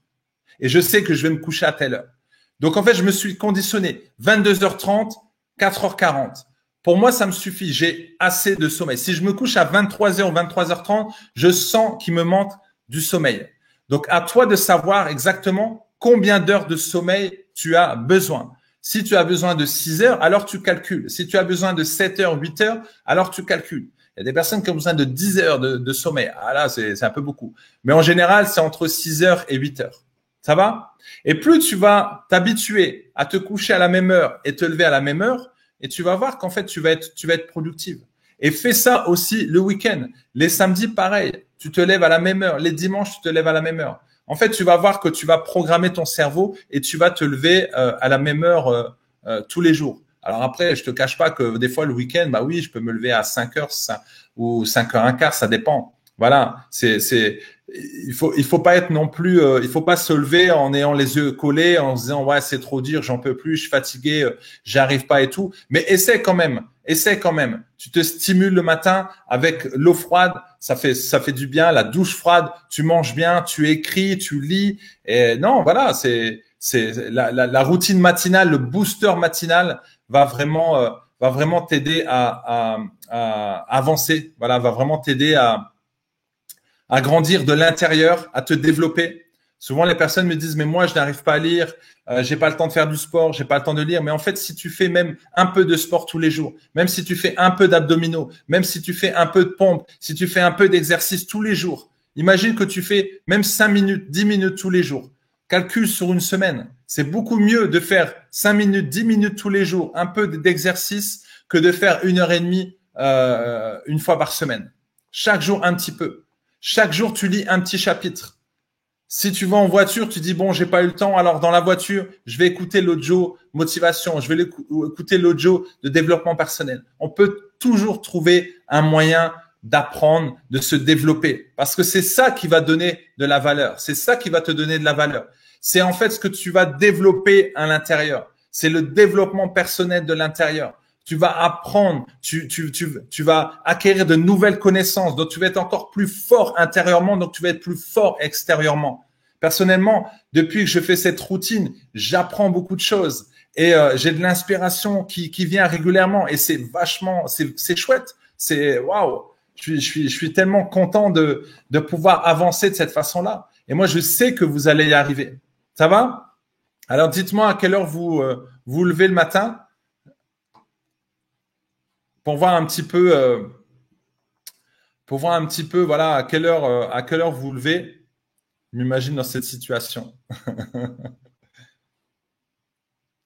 Et je sais que je vais me coucher à telle heure. Donc, en fait, je me suis conditionné 22h30, 4h40. Pour moi, ça me suffit. J'ai assez de sommeil. Si je me couche à 23h ou 23h30, je sens qu'il me manque du sommeil. Donc, à toi de savoir exactement combien d'heures de sommeil tu as besoin. Si tu as besoin de 6 heures, alors tu calcules. Si tu as besoin de 7 heures, 8 heures, alors tu calcules. Il y a des personnes qui ont besoin de 10 heures de, sommeil. Ah là, c'est un peu beaucoup. Mais en général, c'est entre 6 heures et 8 heures. Ça va? Et plus tu vas t'habituer à te coucher à la même heure et te lever à la même heure, et tu vas voir qu'en fait, tu vas être, tu vas être productive. Et fais ça aussi le week-end. Les samedis, pareil. Tu te lèves à la même heure. Les dimanches, tu te lèves à la même heure. En fait, tu vas voir que tu vas programmer ton cerveau et tu vas te lever euh, à la même heure euh, euh, tous les jours. Alors après, je te cache pas que des fois le week-end, bah oui, je peux me lever à 5 heures ou 5 heures un quart, ça dépend. Voilà, c'est c'est il faut il faut pas être non plus euh, il faut pas se lever en ayant les yeux collés en se disant ouais c'est trop dur j'en peux plus je suis fatigué euh, j'arrive pas et tout. Mais essaie quand même essaie quand même. Tu te stimules le matin avec l'eau froide ça fait ça fait du bien la douche froide tu manges bien tu écris tu lis. Et non voilà c'est c'est la, la, routine matinale le booster matinal va vraiment euh, va vraiment t'aider à, à, à avancer. Voilà va vraiment t'aider à à grandir de l'intérieur, à te développer. Souvent, les personnes me disent, mais moi, je n'arrive pas à lire, euh, j'ai pas le temps de faire du sport, j'ai pas le temps de lire. Mais en fait, si tu fais même un peu de sport tous les jours, même si tu fais un peu d'abdominaux, même si tu fais un peu de pompe, si tu fais un peu d'exercice tous les jours, imagine que tu fais même 5 minutes, 10 minutes tous les jours. Calcule sur une semaine. C'est beaucoup mieux de faire 5 minutes, 10 minutes tous les jours, un peu d'exercice, que de faire une heure et demie euh, une fois par semaine. Chaque jour, un petit peu. Chaque jour, tu lis un petit chapitre. Si tu vas en voiture, tu dis bon, j'ai pas eu le temps, alors dans la voiture, je vais écouter l'audio motivation, je vais écouter l'audio de développement personnel. On peut toujours trouver un moyen d'apprendre, de se développer, parce que c'est ça qui va donner de la valeur. C'est ça qui va te donner de la valeur. C'est en fait ce que tu vas développer à l'intérieur. C'est le développement personnel de l'intérieur tu vas apprendre, tu, tu, tu, tu vas acquérir de nouvelles connaissances, donc tu vas être encore plus fort intérieurement, donc tu vas être plus fort extérieurement. Personnellement, depuis que je fais cette routine, j'apprends beaucoup de choses et euh, j'ai de l'inspiration qui, qui vient régulièrement et c'est vachement, c'est chouette, c'est waouh. Je suis, je, suis, je suis tellement content de, de pouvoir avancer de cette façon-là. Et moi, je sais que vous allez y arriver. Ça va? Alors, dites-moi à quelle heure vous euh, vous levez le matin? Pour voir un petit peu, euh, pour voir un petit peu, voilà, à quelle heure, euh, vous levez. M'imagine dans cette situation.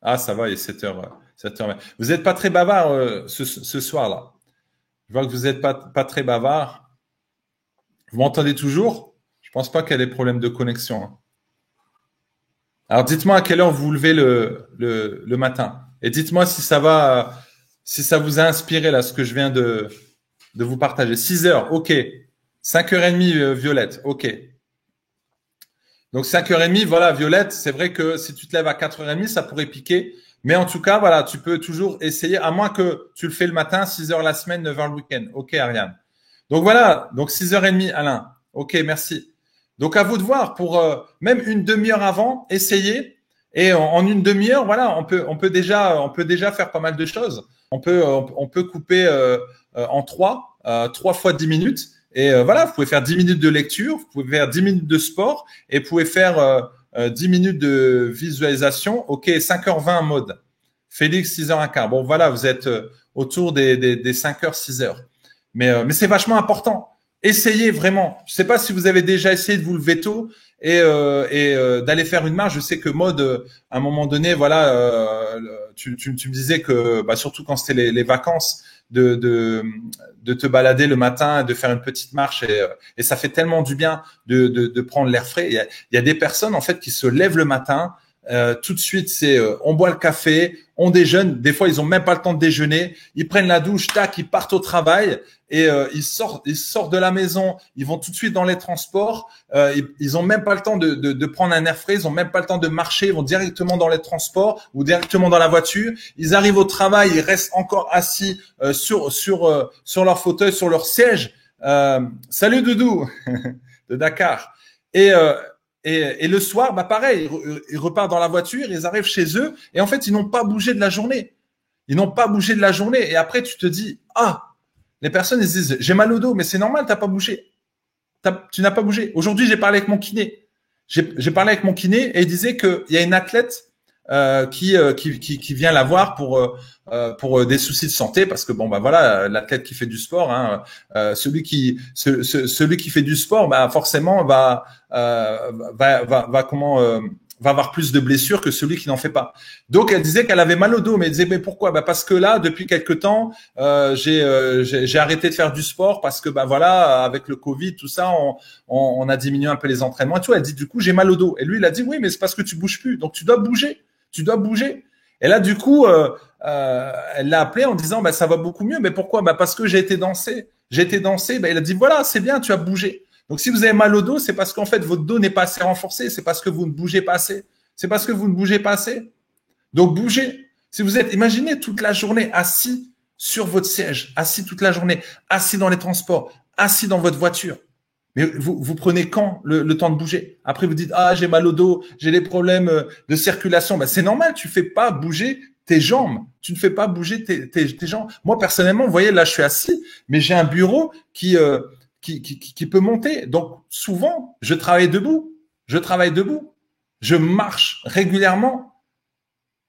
ah, ça va, il est 7 h 7 Vous n'êtes pas très bavard euh, ce, soir-là. Je vois que vous n'êtes pas, très bavard. Vous m'entendez toujours? Je ne pense pas qu'il y ait des problèmes de connexion. Hein. Alors, dites-moi à quelle heure vous levez le, le, le matin. Et dites-moi si ça va si ça vous a inspiré là, ce que je viens de, de vous partager. 6 heures, ok. 5h30, euh, Violette, ok. Donc 5h30, voilà, Violette, c'est vrai que si tu te lèves à 4h30, ça pourrait piquer. Mais en tout cas, voilà, tu peux toujours essayer, à moins que tu le fais le matin, 6 heures la semaine, 9 heures le week-end. Ok, Ariane. Donc voilà, donc 6h30, Alain. Ok, merci. Donc à vous de voir pour euh, même une demi-heure avant, essayer. Et en, une demi-heure, voilà, on peut, on peut déjà, on peut déjà faire pas mal de choses on peut, on peut couper euh, euh, en trois, euh, trois fois dix minutes. Et voilà, vous pouvez faire dix minutes de lecture, vous pouvez faire dix minutes de sport et vous pouvez faire dix minutes de visualisation. OK, 5h20 mode. Félix, 6h15. Bon, voilà, vous êtes autour des, des, des 5h, 6h. Mais, mais c'est vachement important. Essayez vraiment. Je ne sais pas si vous avez déjà essayé de vous lever tôt et, euh, et euh, d'aller faire une marche. Je sais que mode, euh, à un moment donné, voilà, tu, me disais que, bah, surtout quand c'était les, vacances, de, te balader le matin, de faire une petite marche et, et ça fait tellement du bien de prendre l'air frais. Il y, a, il y a des personnes en fait qui se lèvent le matin. Tout de suite, c'est on boit le café, on déjeune. Des fois, ils ont même pas le temps de déjeuner. Ils prennent la douche, tac, ils partent au travail et euh, ils sortent, ils sortent de la maison, ils vont tout de suite dans les transports. Euh, ils, ils ont même pas le temps de, de, de, prendre un air frais, ils ont même pas le temps de marcher, ils vont directement dans les transports ou directement dans la voiture. Ils arrivent au travail, ils restent encore assis euh, sur sur euh, sur leur fauteuil, sur leur siège. Euh, salut Doudou de Dakar. Et, euh, et, le soir, bah pareil, ils, repartent dans la voiture, ils arrivent chez eux et en fait, ils n'ont pas bougé de la journée. Ils n'ont pas bougé de la journée. Et après, tu te dis, ah, les personnes, ils se disent, j'ai mal au dos, mais c'est normal, t'as pas bougé. tu n'as pas bougé. Aujourd'hui, j'ai parlé avec mon kiné. J'ai parlé avec mon kiné et il disait qu'il y a une athlète euh, qui, euh, qui, qui, qui, vient la voir pour euh, euh pour des soucis de santé parce que bon bah voilà l'athlète qui fait du sport hein, celui qui ce, celui qui fait du sport bah forcément va va, va, va comment va avoir plus de blessures que celui qui n'en fait pas. Donc elle disait qu'elle avait mal au dos, mais elle disait mais pourquoi? Bah parce que là depuis quelque temps euh, j'ai j'ai arrêté de faire du sport parce que bah voilà avec le Covid tout ça on, on, on, a diminué un peu les entraînements et tout. Elle dit du coup j'ai mal au dos et lui il a dit oui mais c'est parce que tu bouges plus donc tu dois bouger tu dois bouger. Et là, du coup, euh, euh, elle l'a appelé en disant, bah, ça va beaucoup mieux. Mais pourquoi? Bah, Parce que j'ai été danser. J'ai été danser. Bah, il a dit, voilà, c'est bien, tu as bougé. Donc, si vous avez mal au dos, c'est parce qu'en fait, votre dos n'est pas assez renforcé. C'est parce que vous ne bougez pas assez. C'est parce que vous ne bougez pas assez. Donc, bougez. Si vous êtes, imaginez toute la journée assis sur votre siège, assis toute la journée, assis dans les transports, assis dans votre voiture. Mais vous, prenez quand le, temps de bouger? Après, vous dites ah j'ai mal au dos, j'ai des problèmes euh, de circulation. Ben, c'est normal, tu fais pas bouger tes jambes. Tu ne fais pas bouger tes, tes, jambes. Moi personnellement, vous voyez là, je suis assis, mais j'ai un bureau qui, euh, qui, qui, qui peut monter. Donc souvent, je travaille debout. Je travaille debout. Je marche régulièrement.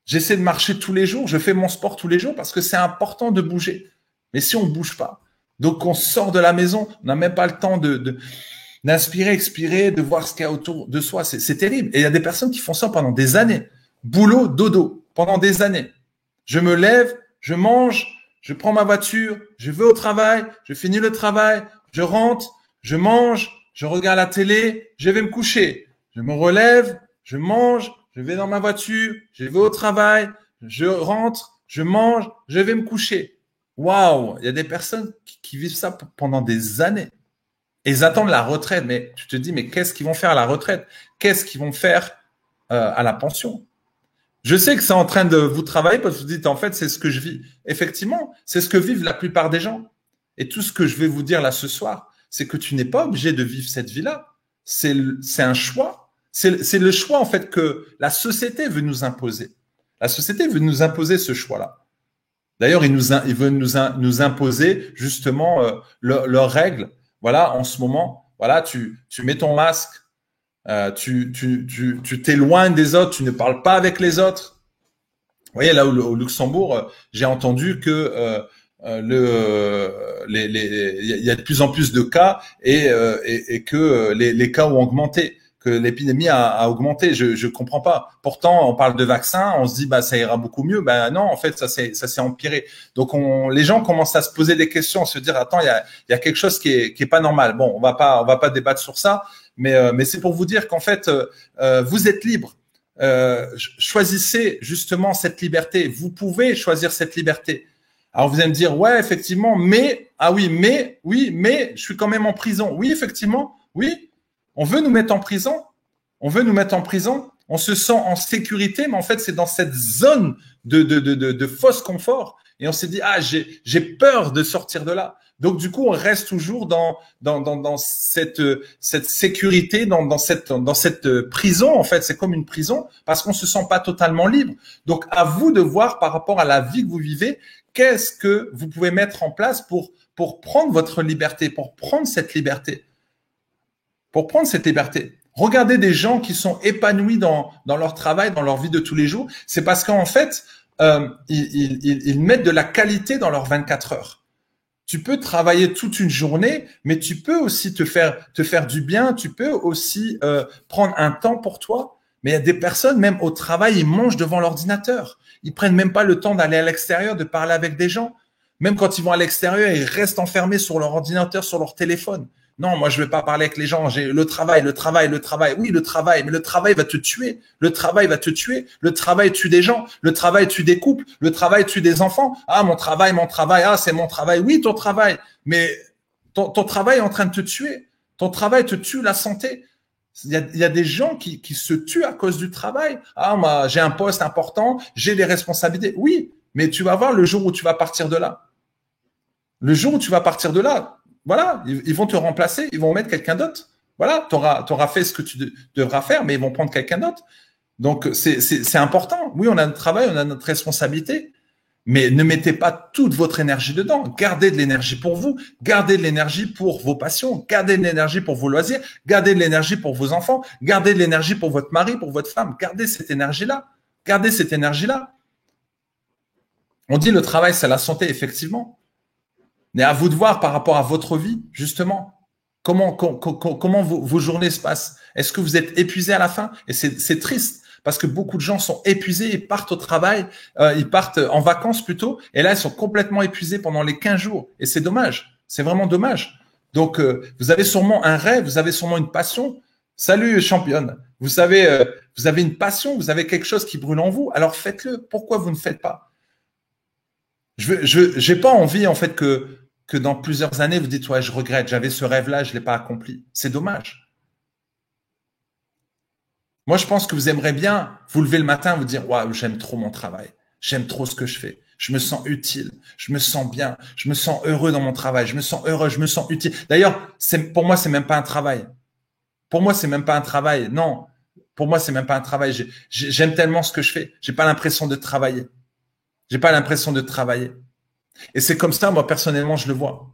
J'essaie de marcher tous les jours. Je fais mon sport tous les jours parce que c'est important de bouger. Mais si on ne bouge pas, donc on sort de la maison, on n'a même pas le temps de, d'inspirer, expirer, de voir ce qu'il y a autour de soi. C'est terrible. Et il y a des personnes qui font ça pendant des années. Boulot, dodo, pendant des années. Je me lève, je mange, je prends ma voiture, je vais au travail, je finis le travail, je rentre, je mange, je regarde la télé, je vais me coucher. Je me relève, je mange, je vais dans ma voiture, je vais au travail, je rentre, je mange, je vais me coucher. Waouh, il y a des personnes qui, vivent ça pendant des années. Et ils attendent la retraite. Mais tu te dis, mais qu'est-ce qu'ils vont faire à la retraite? Qu'est-ce qu'ils vont faire euh, à la pension? Je sais que c'est en train de vous travailler parce que vous dites, en fait, c'est ce que je vis. Effectivement, c'est ce que vivent la plupart des gens. Et tout ce que je vais vous dire là ce soir, c'est que tu n'es pas obligé de vivre cette vie-là. C'est un choix. C'est le choix, en fait, que la société veut nous imposer. La société veut nous imposer ce choix-là. D'ailleurs, ils, veulent nous, imposer justement euh, leurs règles. Voilà, en ce moment, voilà, tu, mets ton masque, euh, tu, t'éloignes des autres, tu ne parles pas avec les autres. Vous voyez, là au, Luxembourg, euh, j'ai entendu que il y a de plus en plus de cas et, que les cas ont augmenté que l'épidémie a, a, augmenté. Je je comprends pas. Pourtant, on parle de vaccins, on se dit bah ça ira beaucoup mieux. Ben non, en fait, ça s'est ça s'est empiré. Donc on, les gens commencent à se poser des questions, à se dire attends, il y a y a quelque chose qui est qui est pas normal. Bon, on va pas on va pas débattre sur ça, mais euh, mais c'est pour vous dire qu'en fait euh, euh, vous êtes libre. choisissez justement cette liberté. Vous pouvez choisir cette liberté. Alors vous allez me dire ouais effectivement, mais ah oui mais oui mais je suis quand même en prison. Oui effectivement oui on veut nous mettre en prison. On veut nous mettre en prison. On se sent en sécurité, mais en fait, c'est dans cette zone de, de, de, de, fausse confort. Et on s'est dit, ah, j'ai peur de sortir de là. Donc, du coup, on reste toujours dans, dans, dans, dans cette, cette sécurité, dans, dans, cette, dans cette prison. En fait, c'est comme une prison parce qu'on se sent pas totalement libre. Donc, à vous de voir par rapport à la vie que vous vivez, qu'est-ce que vous pouvez mettre en place pour, pour prendre votre liberté, pour prendre cette liberté pour prendre cette liberté. Regardez des gens qui sont épanouis dans, leur travail, dans leur vie de tous les jours. C'est parce qu'en fait, euh, ils, mettent de la qualité dans leurs 24 heures. Tu peux travailler toute une journée, mais tu peux aussi te faire te faire du bien. Tu peux aussi euh, prendre un temps pour toi. Mais il y a des personnes, même au travail, ils mangent devant l'ordinateur. Ils prennent même pas le temps d'aller à l'extérieur, de parler avec des gens. Même quand ils vont à l'extérieur, ils restent enfermés sur leur ordinateur, sur leur téléphone. Non, moi je vais pas parler avec les gens. J'ai le travail, le travail, le travail. Oui, le travail, mais le travail va te tuer. Le travail va te tuer. Le travail tue des gens. Le travail tue des couples. Le travail tue des enfants. Ah, mon travail, mon travail. Ah, c'est mon travail. Oui, ton travail. Mais ton, travail est en train de te tuer. Ton travail te tue la santé. Il y a, des gens qui se tuent à cause du travail. Ah, moi, j'ai un poste important. J'ai des responsabilités. Oui, mais tu vas voir le jour où tu vas partir de là. Le jour où tu vas partir de là, voilà, ils, vont te remplacer, ils vont mettre quelqu'un d'autre. Voilà, tu auras, fait ce que tu devras faire, mais ils vont prendre quelqu'un d'autre. Donc, c'est important. Oui, on a notre travail, on a notre responsabilité, mais ne mettez pas toute votre énergie dedans. Gardez de l'énergie pour vous, gardez de l'énergie pour vos passions, gardez de l'énergie pour vos loisirs, gardez de l'énergie pour vos enfants, gardez de l'énergie pour votre mari, pour votre femme. Gardez cette énergie-là. Gardez cette énergie-là. On dit le travail, c'est la santé, effectivement. Mais à vous de voir par rapport à votre vie, justement, comment, comment, vos, journées se passent. Est-ce que vous êtes épuisé à la fin? Et c'est triste parce que beaucoup de gens sont épuisés, ils partent au travail, euh, ils partent en vacances plutôt, et là, ils sont complètement épuisés pendant les 15 jours. Et c'est dommage, c'est vraiment dommage. Donc, euh, vous avez sûrement un rêve, vous avez sûrement une passion. Salut championne, vous savez, euh, vous avez une passion, vous avez quelque chose qui brûle en vous, alors faites-le. Pourquoi vous ne faites pas? Je n'ai pas envie en fait que que dans plusieurs années, vous dites, ouais, je regrette, j'avais ce rêve-là, je ne l'ai pas accompli. C'est dommage. Moi, je pense que vous aimeriez bien vous lever le matin, vous dire, ouais, j'aime trop mon travail. J'aime trop ce que je fais. Je me sens utile. Je me sens bien. Je me sens heureux dans mon travail. Je me sens heureux. Je me sens utile. D'ailleurs, pour moi, c'est même pas un travail. Pour moi, c'est même pas un travail. Non. Pour moi, c'est même pas un travail. J'aime tellement ce que je fais. J'ai pas l'impression de travailler. J'ai pas l'impression de travailler. Et c'est comme ça, moi, personnellement, je le vois.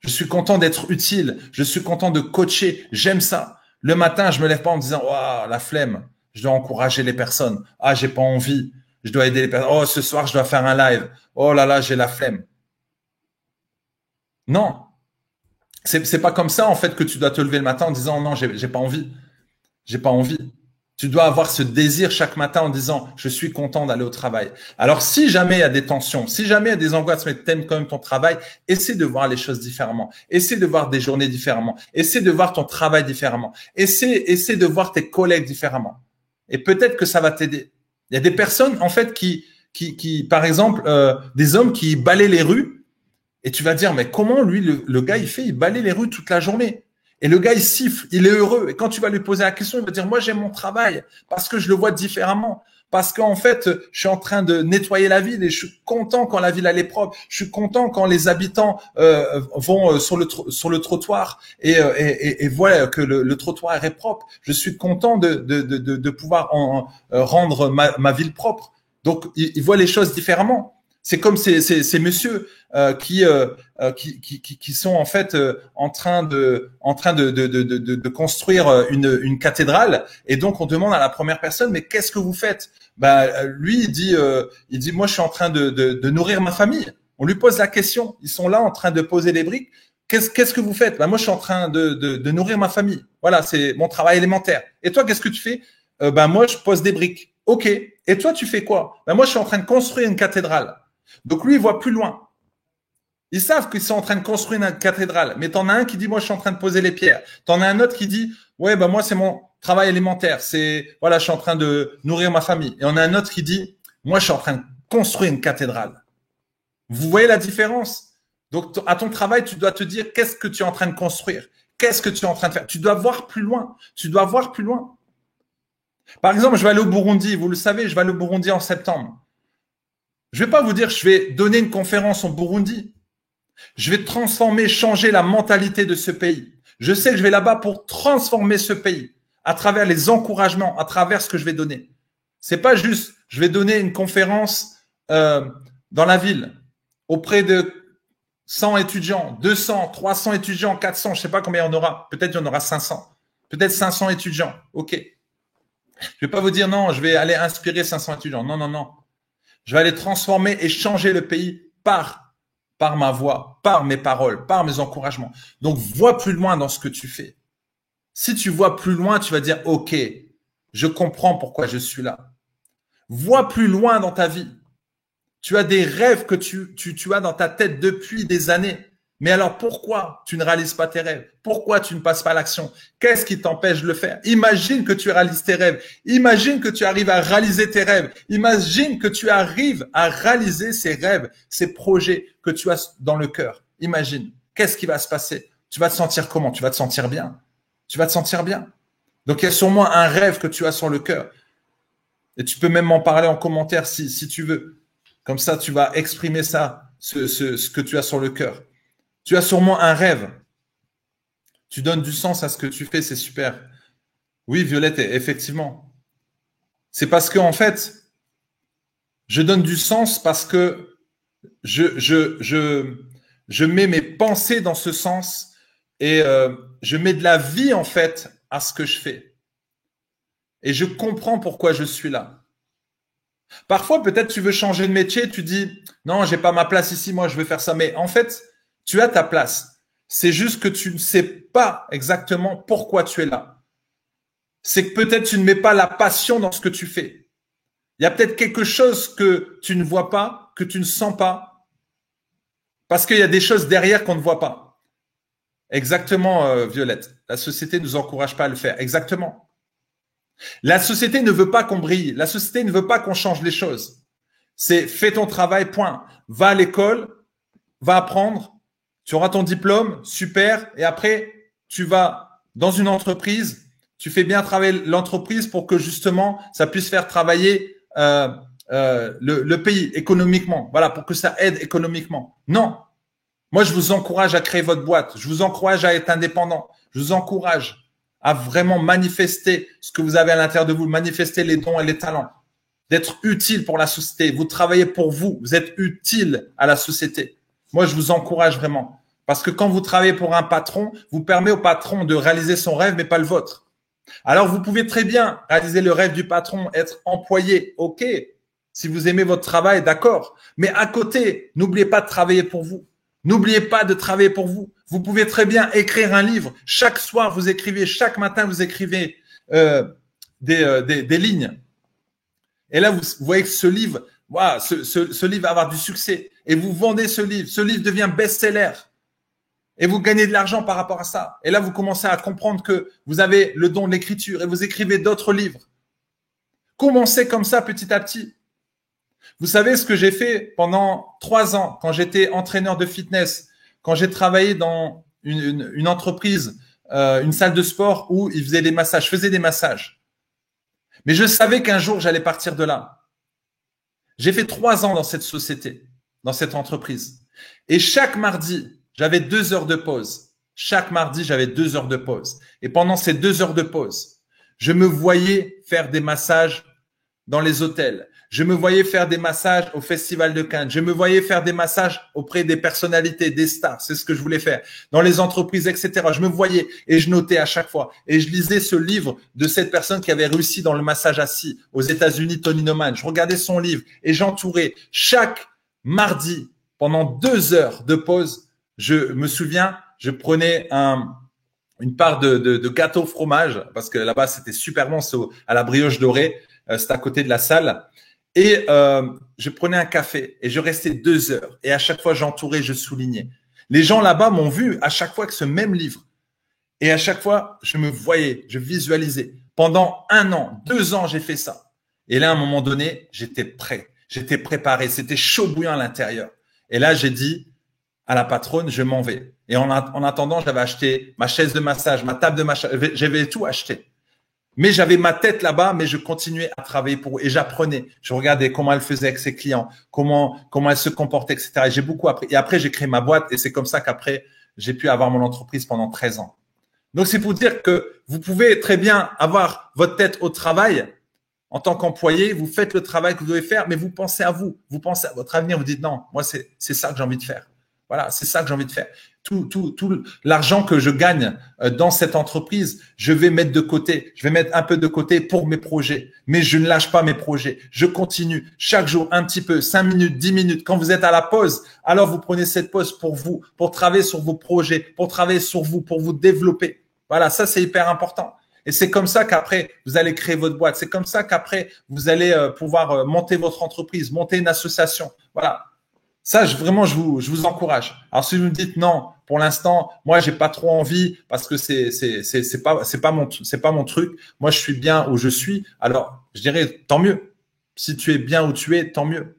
Je suis content d'être utile. Je suis content de coacher. J'aime ça. Le matin, je me lève pas en disant, waouh, la flemme. Je dois encourager les personnes. Ah, j'ai pas envie. Je dois aider les personnes. Oh, ce soir, je dois faire un live. Oh là là, j'ai la flemme. Non. C'est, c'est pas comme ça, en fait, que tu dois te lever le matin en disant, non, j'ai, j'ai pas envie. J'ai pas envie. Tu dois avoir ce désir chaque matin en disant je suis content d'aller au travail. Alors si jamais il y a des tensions, si jamais il y a des angoisses, mais tu aimes quand même ton travail, essaie de voir les choses différemment. Essaie de voir des journées différemment. Essaie de voir ton travail différemment. Essaie, essaie de voir tes collègues différemment. Et peut-être que ça va t'aider. Il y a des personnes en fait qui, qui, qui par exemple, euh, des hommes qui balaient les rues. Et tu vas dire mais comment lui le, le gars il fait Il balaye les rues toute la journée? Et le gars, il siffle, il est heureux. Et quand tu vas lui poser la question, il va dire, moi, j'aime mon travail parce que je le vois différemment. Parce qu'en fait, je suis en train de nettoyer la ville et je suis content quand la ville elle est propre. Je suis content quand les habitants euh, vont euh, sur le sur le trottoir et, euh, et, et, voient que le, trottoir est propre. Je suis content de de, de, de pouvoir en, rendre ma, ma ville propre. Donc, il, il voit les choses différemment. C'est comme ces, ces, ces messieurs euh, qui, euh, euh, qui, qui, qui, sont en fait en train de, en train de, de, de, de, construire une, une cathédrale. Et donc on demande à la première personne, mais qu'est-ce que vous faites? Bah lui il dit, il dit, moi je suis en train de, de, de nourrir ma famille. On lui pose la question. Ils sont là en train de poser les briques. Qu'est-ce qu'est-ce que vous faites? Bah, moi je suis en train de, de, de nourrir ma famille. Voilà, c'est mon travail élémentaire. Et toi qu'est-ce que tu fais? Bah, moi je pose des briques. Ok. Et toi tu fais quoi? Bah, moi je suis en train de construire une cathédrale. Donc lui, il voit plus loin. Ils savent qu'ils sont en train de construire une cathédrale, mais t'en as un qui dit moi je suis en train de poser les pierres. T'en as un autre qui dit ouais ben moi c'est mon travail élémentaire, c'est voilà je suis en train de nourrir ma famille. Et on a un autre qui dit moi je suis en train de construire une cathédrale. Vous voyez la différence? Donc à ton travail tu dois te dire qu'est-ce que tu es en train de construire, qu'est-ce que tu es en train de faire? Tu dois voir plus loin. Tu dois voir plus loin. Par exemple je vais aller au Burundi. Vous le savez, je vais aller au Burundi en septembre. Je vais pas vous dire, je vais donner une conférence au Burundi. Je vais transformer, changer la mentalité de ce pays. Je sais que je vais là-bas pour transformer ce pays à travers les encouragements, à travers ce que je vais donner. C'est pas juste, je vais donner une conférence euh, dans la ville auprès de 100 étudiants, 200, 300 étudiants, 400, je sais pas combien il y en aura. Peut-être il y en aura 500. Peut-être 500 étudiants. OK. Je vais pas vous dire non, je vais aller inspirer 500 étudiants. Non, non, non. Je vais aller transformer et changer le pays par, par ma voix, par mes paroles, par mes encouragements. Donc, vois plus loin dans ce que tu fais. Si tu vois plus loin, tu vas dire, OK, je comprends pourquoi je suis là. Vois plus loin dans ta vie. Tu as des rêves que tu, tu, tu as dans ta tête depuis des années. Mais alors pourquoi tu ne réalises pas tes rêves? Pourquoi tu ne passes pas l'action? Qu'est-ce qui t'empêche de le faire? Imagine que tu réalises tes rêves. Imagine que tu arrives à réaliser tes rêves. Imagine que tu arrives à réaliser ces rêves, ces projets que tu as dans le cœur. Imagine. Qu'est-ce qui va se passer? Tu vas te sentir comment? Tu vas te sentir bien. Tu vas te sentir bien. Donc il y a sûrement un rêve que tu as sur le cœur. Et tu peux même m'en parler en commentaire si, tu veux. Comme ça, tu vas exprimer ça, ce que tu as sur le cœur. Tu as sûrement un rêve. Tu donnes du sens à ce que tu fais, c'est super. Oui, Violette, effectivement. C'est parce que, en fait, je donne du sens parce que je, je, je, je mets mes pensées dans ce sens et euh, je mets de la vie, en fait, à ce que je fais. Et je comprends pourquoi je suis là. Parfois, peut-être tu veux changer de métier, tu dis non, j'ai pas ma place ici, moi je veux faire ça. Mais en fait, tu as ta place. C'est juste que tu ne sais pas exactement pourquoi tu es là. C'est que peut-être tu ne mets pas la passion dans ce que tu fais. Il y a peut-être quelque chose que tu ne vois pas, que tu ne sens pas, parce qu'il y a des choses derrière qu'on ne voit pas. Exactement, euh, Violette. La société ne nous encourage pas à le faire. Exactement. La société ne veut pas qu'on brille. La société ne veut pas qu'on change les choses. C'est fais ton travail, point. Va à l'école, va apprendre, tu auras ton diplôme, super. Et après, tu vas dans une entreprise, tu fais bien travailler l'entreprise pour que justement ça puisse faire travailler euh, euh, le, le, pays économiquement. Voilà, pour que ça aide économiquement. Non. Moi, je vous encourage à créer votre boîte. Je vous encourage à être indépendant. Je vous encourage à vraiment manifester ce que vous avez à l'intérieur de vous, manifester les dons et les talents, d'être utile pour la société. Vous travaillez pour vous, vous êtes utile à la société. Moi, je vous encourage vraiment. Parce que quand vous travaillez pour un patron, vous permet au patron de réaliser son rêve, mais pas le vôtre. Alors, vous pouvez très bien réaliser le rêve du patron, être employé. OK. Si vous aimez votre travail, d'accord. Mais à côté, n'oubliez pas de travailler pour vous. N'oubliez pas de travailler pour vous. Vous pouvez très bien écrire un livre. Chaque soir, vous écrivez, chaque matin, vous écrivez euh, des, euh, des, lignes. Et là, vous, voyez que ce livre, ce, livre va avoir du succès. Et vous vendez ce livre. Ce livre devient best-seller. Et vous gagnez de l'argent par rapport à ça. Et là, vous commencez à comprendre que vous avez le don de l'écriture et vous écrivez d'autres livres. Commencez comme ça petit à petit. Vous savez ce que j'ai fait pendant trois ans quand j'étais entraîneur de fitness quand j'ai travaillé dans une, une, entreprise, euh, une salle de sport où ils faisaient des massages, je faisais des massages. Mais je savais qu'un jour, j'allais partir de là. J'ai fait trois ans dans cette société, dans cette entreprise. Et chaque mardi, j'avais deux heures de pause. Chaque mardi, j'avais deux heures de pause. Et pendant ces deux heures de pause, je me voyais faire des massages dans les hôtels. Je me voyais faire des massages au Festival de Cannes. Je me voyais faire des massages auprès des personnalités, des stars. C'est ce que je voulais faire. Dans les entreprises, etc. Je me voyais et je notais à chaque fois. Et je lisais ce livre de cette personne qui avait réussi dans le massage assis aux États-Unis, Tony Noman. Je regardais son livre et j'entourais chaque mardi pendant deux heures de pause. Je me souviens, je prenais un, une part de, de, de gâteau fromage parce que là-bas c'était super bon, c'est à la brioche dorée. Euh, c'est à côté de la salle. Et euh, je prenais un café et je restais deux heures. Et à chaque fois, j'entourais, je soulignais. Les gens là-bas m'ont vu à chaque fois que ce même livre. Et à chaque fois, je me voyais, je visualisais. Pendant un an, deux ans, j'ai fait ça. Et là, à un moment donné, j'étais prêt. J'étais préparé. C'était chaud bouillant à l'intérieur. Et là, j'ai dit à la patronne, je m'en vais. Et en, en attendant, j'avais acheté ma chaise de massage, ma table de massage. J'avais tout acheté. Mais j'avais ma tête là-bas, mais je continuais à travailler pour et j'apprenais. Je regardais comment elle faisait avec ses clients, comment comment elle se comportait, etc. Et j'ai beaucoup appris. Et après, j'ai créé ma boîte et c'est comme ça qu'après, j'ai pu avoir mon entreprise pendant 13 ans. Donc, c'est pour dire que vous pouvez très bien avoir votre tête au travail en tant qu'employé. Vous faites le travail que vous devez faire, mais vous pensez à vous. Vous pensez à votre avenir. Vous dites non, moi, c'est ça que j'ai envie de faire. Voilà, c'est ça que j'ai envie de faire. Tout, tout, tout l'argent que je gagne euh, dans cette entreprise, je vais mettre de côté. Je vais mettre un peu de côté pour mes projets. Mais je ne lâche pas mes projets. Je continue chaque jour un petit peu, cinq minutes, dix minutes. Quand vous êtes à la pause, alors vous prenez cette pause pour vous, pour travailler sur vos projets, pour travailler sur vous, pour vous développer. Voilà, ça c'est hyper important. Et c'est comme ça qu'après, vous allez créer votre boîte. C'est comme ça qu'après, vous allez euh, pouvoir euh, monter votre entreprise, monter une association. Voilà. Ça, je, vraiment, je vous, je vous encourage. Alors, si vous me dites non, pour l'instant, moi, j'ai pas trop envie parce que c'est, c'est, c'est, c'est pas, c'est pas mon, c'est pas mon truc. Moi, je suis bien où je suis. Alors, je dirais tant mieux. Si tu es bien où tu es, tant mieux.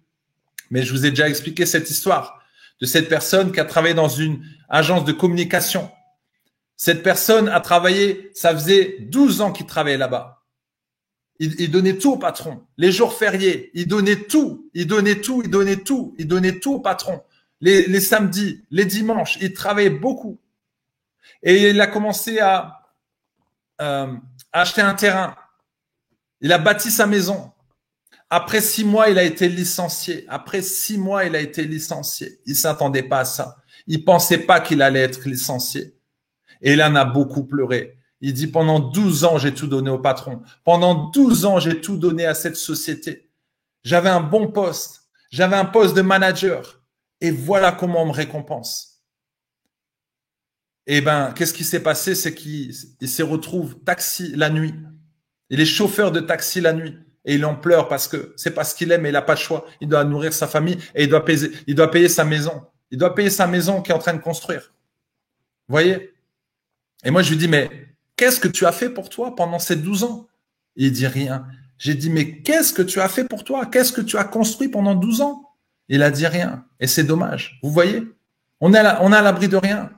Mais je vous ai déjà expliqué cette histoire de cette personne qui a travaillé dans une agence de communication. Cette personne a travaillé, ça faisait 12 ans qu'il travaillait là-bas. Il, donnait tout au patron. Les jours fériés, il donnait tout, il donnait tout, il donnait tout, il donnait tout au patron. les, samedis, les dimanches. Il travaillait beaucoup. Et il a commencé à, euh, acheter un terrain. Il a bâti sa maison. Après six mois, il a été licencié. Après six mois, il a été licencié. Il s'attendait pas à ça. Il pensait pas qu'il allait être licencié. Et il en a beaucoup pleuré. Il dit, pendant 12 ans, j'ai tout donné au patron. Pendant 12 ans, j'ai tout donné à cette société. J'avais un bon poste. J'avais un poste de manager. Et voilà comment on me récompense. Eh ben, qu'est-ce qui s'est passé? C'est qu'il se retrouve taxi la nuit. Il est chauffeur de taxi la nuit. Et il en pleure parce que c'est parce qu'il aime et il n'a pas le choix. Il doit nourrir sa famille et il doit payer, il doit payer sa maison. Il doit payer sa maison qu'il est en train de construire. Vous voyez? Et moi, je lui dis, mais qu'est-ce que tu as fait pour toi pendant ces 12 ans? Il dit rien. J'ai dit, mais qu'est-ce que tu as fait pour toi? Qu'est-ce que tu as construit pendant 12 ans? Il a dit rien. Et c'est dommage. Vous voyez? On est à, l'abri de rien.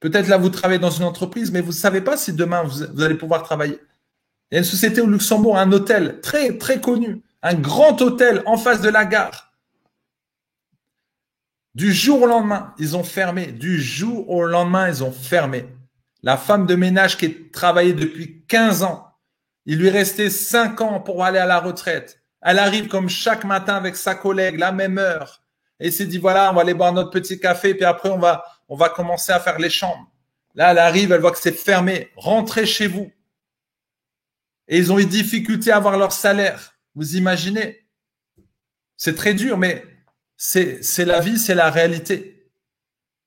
Peut-être là, vous travaillez dans une entreprise, mais vous ne savez pas si demain, vous, allez pouvoir travailler. Il y a une société au Luxembourg, un hôtel très, très connu, un grand hôtel en face de la gare. Du jour au lendemain, ils ont fermé. Du jour au lendemain, ils ont fermé. La femme de ménage qui travaillée depuis 15 ans, il lui restait cinq ans pour aller à la retraite. Elle arrive comme chaque matin avec sa collègue, la même heure. Et s'est dit, voilà, on va aller boire notre petit café, puis après, on va, on va commencer à faire les chambres. Là, elle arrive, elle voit que c'est fermé. Rentrez chez vous. Et ils ont eu difficulté à avoir leur salaire. Vous imaginez? C'est très dur, mais c'est la vie, c'est la réalité.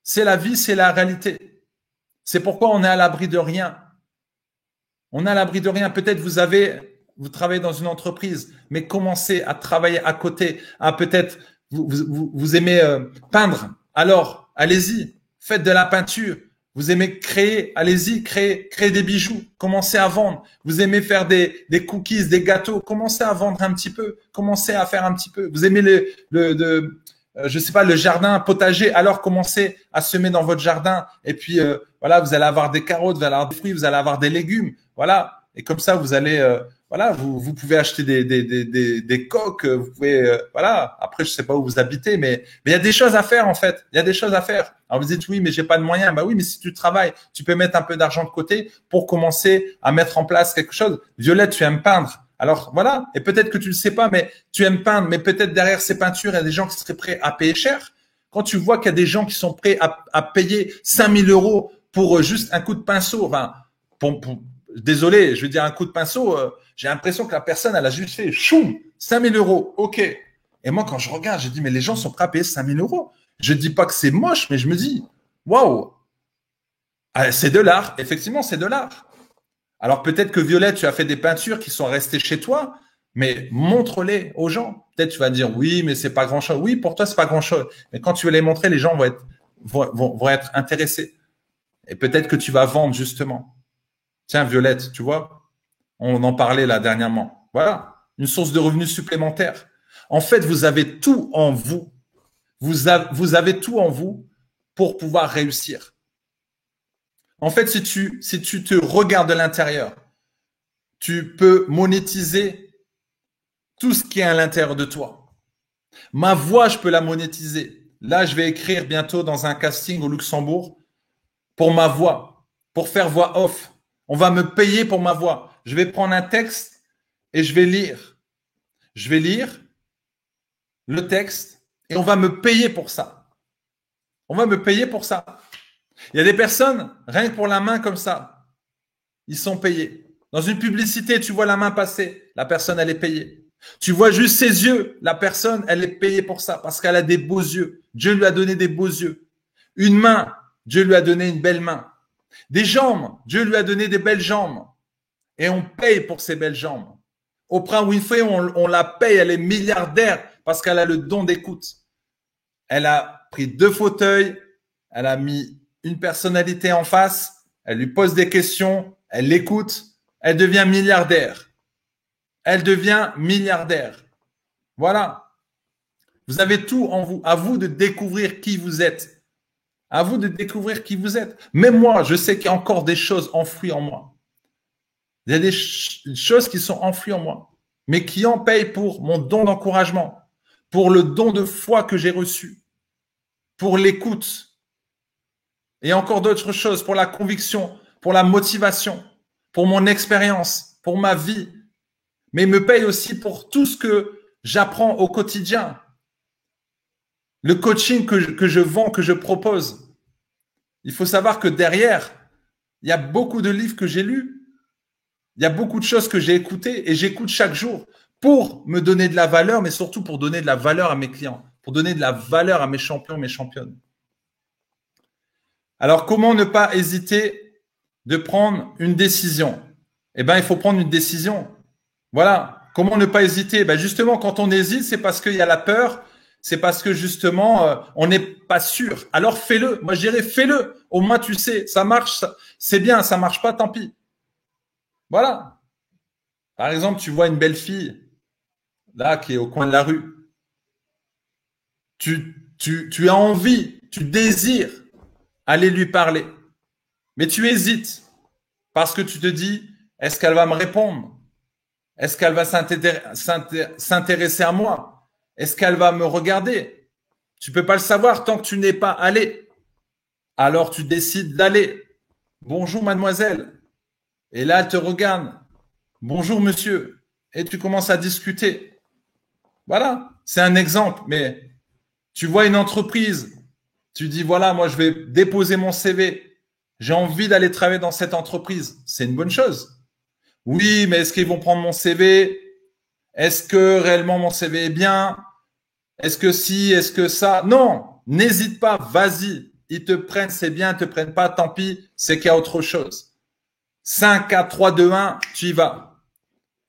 C'est la vie, c'est la réalité. C'est pourquoi on est à l'abri de rien. On est à l'abri de rien. Peut-être vous avez, vous travaillez dans une entreprise, mais commencez à travailler à côté, à peut-être vous, vous, aimez euh, peindre. Alors, allez-y, faites de la peinture. Vous aimez créer, allez-y, créez, créez des bijoux, commencez à vendre. Vous aimez faire des, des cookies, des gâteaux, commencez à vendre un petit peu, commencez à faire un petit peu. Vous aimez le, le de, je sais pas, le jardin potager, alors commencez à semer dans votre jardin. Et puis euh, voilà, vous allez avoir des carottes, vous allez avoir des fruits, vous allez avoir des légumes. Voilà. Et comme ça, vous allez, euh, voilà, vous, vous pouvez acheter des, des, des, des, coques, vous pouvez, voilà. Après, je sais pas où vous habitez, mais mais il y a des choses à faire en fait. Il y a des choses à faire. Alors vous dites oui, mais j'ai pas de moyens. Bah oui, mais si tu travailles, tu peux mettre un peu d'argent de côté pour commencer à mettre en place quelque chose. Violette, tu aimes peindre. Alors voilà, et peut-être que tu ne sais pas, mais tu aimes peindre, mais peut-être derrière ces peintures, il y a des gens qui seraient prêts à payer cher. Quand tu vois qu'il y a des gens qui sont prêts à, à payer 5000 euros pour euh, juste un coup de pinceau, enfin, pour, désolé, je veux dire un coup de pinceau, euh, j'ai l'impression que la personne, elle a juste fait choum, 5000 euros, ok. Et moi, quand je regarde, je dis, mais les gens sont prêts à payer 5000 euros. Je dis pas que c'est moche, mais je me dis, waouh, ah, c'est de l'art. Effectivement, c'est de l'art. Alors peut-être que Violette, tu as fait des peintures qui sont restées chez toi, mais montre-les aux gens. Peut-être tu vas dire oui, mais c'est pas grand-chose. Oui, pour toi c'est pas grand-chose. Mais quand tu veux les montrer, les gens vont être intéressés. Et peut-être que tu vas vendre justement. Tiens, Violette, tu vois, on en parlait là dernièrement. Voilà, une source de revenus supplémentaire. En fait, vous avez tout en vous. Vous avez tout en vous pour pouvoir réussir. En fait, si tu, te regardes de l'intérieur, tu peux monétiser tout ce qui est à l'intérieur de toi. Ma voix, je peux la monétiser. Là, je vais écrire bientôt dans un casting au Luxembourg pour ma voix, pour faire voix off. On va me payer pour ma voix. Je vais prendre un texte et je vais lire. Je vais lire le texte et on va me payer pour ça. On va me payer pour ça. Il y a des personnes, rien que pour la main comme ça, ils sont payés. Dans une publicité, tu vois la main passer, la personne, elle est payée. Tu vois juste ses yeux, la personne, elle est payée pour ça, parce qu'elle a des beaux yeux. Dieu lui a donné des beaux yeux. Une main, Dieu lui a donné une belle main. Des jambes, Dieu lui a donné des belles jambes. Et on paye pour ces belles jambes. Oprah Winfrey, on, on la paye, elle est milliardaire parce qu'elle a le don d'écoute. Elle a pris deux fauteuils, elle a mis une personnalité en face, elle lui pose des questions, elle l'écoute, elle devient milliardaire. Elle devient milliardaire. Voilà. Vous avez tout en vous. À vous de découvrir qui vous êtes. À vous de découvrir qui vous êtes. Même moi, je sais qu'il y a encore des choses enfouies en moi. Il y a des choses qui sont enfouies en moi, mais qui en payent pour mon don d'encouragement, pour le don de foi que j'ai reçu. pour l'écoute et encore d'autres choses, pour la conviction, pour la motivation, pour mon expérience, pour ma vie, mais me paye aussi pour tout ce que j'apprends au quotidien. Le coaching que je vends, que je propose. Il faut savoir que derrière, il y a beaucoup de livres que j'ai lus. Il y a beaucoup de choses que j'ai écoutées et j'écoute chaque jour pour me donner de la valeur, mais surtout pour donner de la valeur à mes clients, pour donner de la valeur à mes champions, mes championnes. Alors, comment ne pas hésiter de prendre une décision? Eh bien, il faut prendre une décision. Voilà. Comment ne pas hésiter? Ben Justement, quand on hésite, c'est parce qu'il y a la peur, c'est parce que justement, euh, on n'est pas sûr. Alors fais-le. Moi, je dirais fais-le. Au moins, tu sais, ça marche, c'est bien, ça marche pas, tant pis. Voilà. Par exemple, tu vois une belle fille, là, qui est au coin de la rue. Tu, tu, tu as envie, tu désires aller lui parler. Mais tu hésites parce que tu te dis, est-ce qu'elle va me répondre? Est-ce qu'elle va s'intéresser à moi? Est-ce qu'elle va me regarder? Tu peux pas le savoir tant que tu n'es pas allé. Alors tu décides d'aller. Bonjour mademoiselle. Et là, elle te regarde. Bonjour monsieur. Et tu commences à discuter. Voilà, c'est un exemple. Mais tu vois une entreprise tu dis, voilà, moi, je vais déposer mon CV. J'ai envie d'aller travailler dans cette entreprise. C'est une bonne chose. Oui, mais est-ce qu'ils vont prendre mon CV Est-ce que réellement mon CV est bien? Est-ce que si? Est-ce que ça? Non, n'hésite pas, vas-y. Ils te prennent, c'est bien, ils te prennent pas, tant pis, c'est qu'il y a autre chose. 5, 4, 3, 2, 1, tu y vas.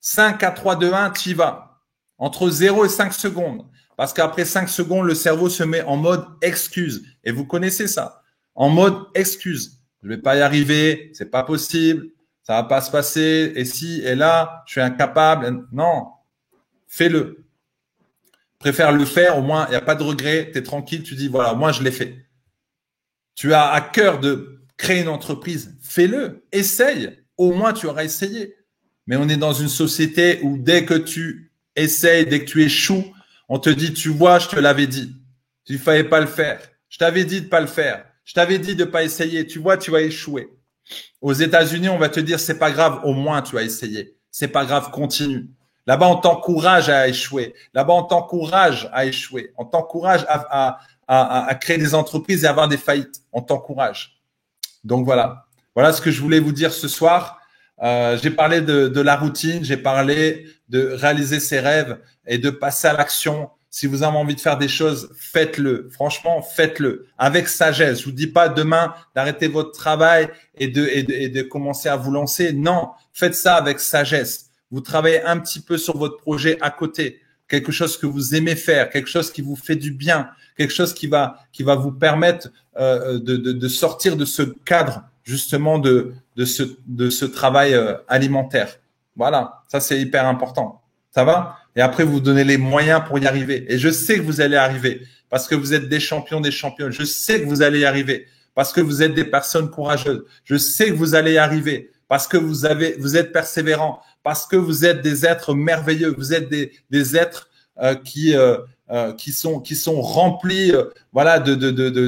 5, 4, 3, 2, 1, tu y vas. Entre 0 et 5 secondes. Parce qu'après 5 secondes, le cerveau se met en mode excuse. Et vous connaissez ça. En mode excuse. Je vais pas y arriver, c'est pas possible, ça va pas se passer. Et si, et là, je suis incapable. Non, fais-le. Préfère le faire, au moins, il n'y a pas de regret, tu es tranquille, tu dis, voilà, moi, je l'ai fait. Tu as à cœur de créer une entreprise, fais-le, essaye. Au moins, tu auras essayé. Mais on est dans une société où dès que tu essayes, dès que tu échoues, on te dit, tu vois, je te l'avais dit. Tu fallait pas le faire. Je t'avais dit de pas le faire. Je t'avais dit de pas essayer. Tu vois, tu vas échouer. Aux États-Unis, on va te dire, c'est pas grave. Au moins, tu as essayé. C'est pas grave. Continue. Là-bas, on t'encourage à échouer. Là-bas, on t'encourage à échouer. On t'encourage à, à, à, créer des entreprises et avoir des faillites. On t'encourage. Donc voilà. Voilà ce que je voulais vous dire ce soir. Euh, j'ai parlé de, de, la routine, j'ai parlé de réaliser ses rêves et de passer à l'action. Si vous avez envie de faire des choses, faites-le. Franchement, faites-le avec sagesse. Je vous dis pas demain d'arrêter votre travail et de, et de, et de commencer à vous lancer. Non, faites ça avec sagesse. Vous travaillez un petit peu sur votre projet à côté, quelque chose que vous aimez faire, quelque chose qui vous fait du bien, quelque chose qui va qui va vous permettre euh, de, de, de sortir de ce cadre justement de, de, ce, de ce travail euh, alimentaire. Voilà, ça c'est hyper important. Ça va? Et après, vous donnez les moyens pour y arriver. Et je sais que vous allez arriver parce que vous êtes des champions, des champions. Je sais que vous allez y arriver parce que vous êtes des personnes courageuses. Je sais que vous allez y arriver parce que vous avez, vous êtes persévérants, parce que vous êtes des êtres merveilleux. Vous êtes des, des êtres euh, qui euh, euh, qui sont qui sont remplis euh, voilà de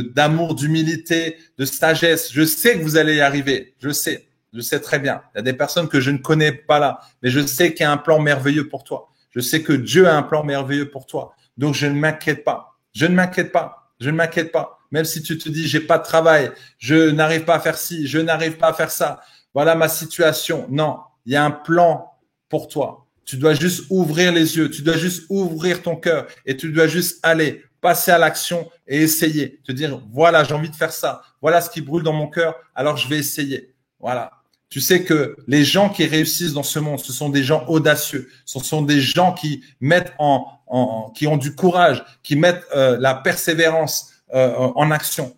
d'amour, de, d'humilité, de sagesse. Je sais que vous allez y arriver. Je sais, je sais très bien. Il y a des personnes que je ne connais pas là, mais je sais qu'il y a un plan merveilleux pour toi. Je sais que Dieu a un plan merveilleux pour toi. Donc je ne m'inquiète pas. Je ne m'inquiète pas. Je ne m'inquiète pas. Même si tu te dis j'ai pas de travail, je n'arrive pas à faire ci, je n'arrive pas à faire ça. Voilà ma situation. Non, il y a un plan pour toi. Tu dois juste ouvrir les yeux, tu dois juste ouvrir ton cœur et tu dois juste aller, passer à l'action et essayer. Te dire, voilà, j'ai envie de faire ça. Voilà ce qui brûle dans mon cœur, alors je vais essayer. Voilà. Tu sais que les gens qui réussissent dans ce monde, ce sont des gens audacieux. Ce sont des gens qui mettent en, qui ont du courage, qui mettent euh, la persévérance euh, en action.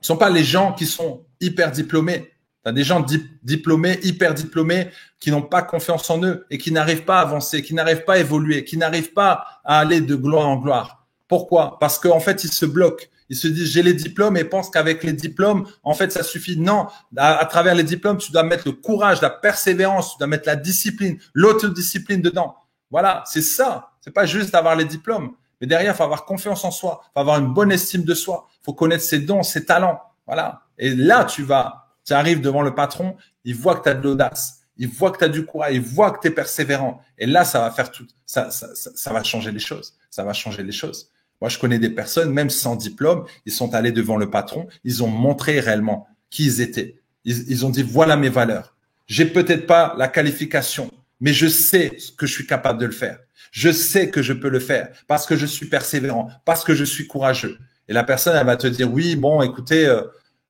Ce ne sont pas les gens qui sont hyper diplômés. Tu as des gens diplômés, hyper diplômés, qui n'ont pas confiance en eux et qui n'arrivent pas à avancer, qui n'arrivent pas à évoluer, qui n'arrivent pas à aller de gloire en gloire. Pourquoi? Parce qu'en fait, ils se bloquent. Ils se disent, j'ai les diplômes et pensent qu'avec les diplômes, en fait, ça suffit. Non, à, travers les diplômes, tu dois mettre le courage, la persévérance, tu dois mettre la discipline, l'autodiscipline dedans. Voilà, c'est ça. C'est pas juste d'avoir les diplômes. Mais derrière, il faut avoir confiance en soi, il faut avoir une bonne estime de soi, il faut connaître ses dons, ses talents. Voilà. Et là, tu vas, tu arrives devant le patron, il voit que tu as de l'audace, il voit que tu as du courage, il voit que tu es persévérant. Et là, ça va faire tout, ça, ça, va changer les choses. Ça va changer les choses. Moi, je connais des personnes, même sans diplôme, ils sont allés devant le patron, ils ont montré réellement qui ils étaient. Ils, ils ont dit, voilà mes valeurs. J'ai peut-être pas la qualification, mais je sais que je suis capable de le faire. Je sais que je peux le faire parce que je suis persévérant, parce que je suis courageux. Et la personne, elle va te dire, oui, bon, écoutez, euh,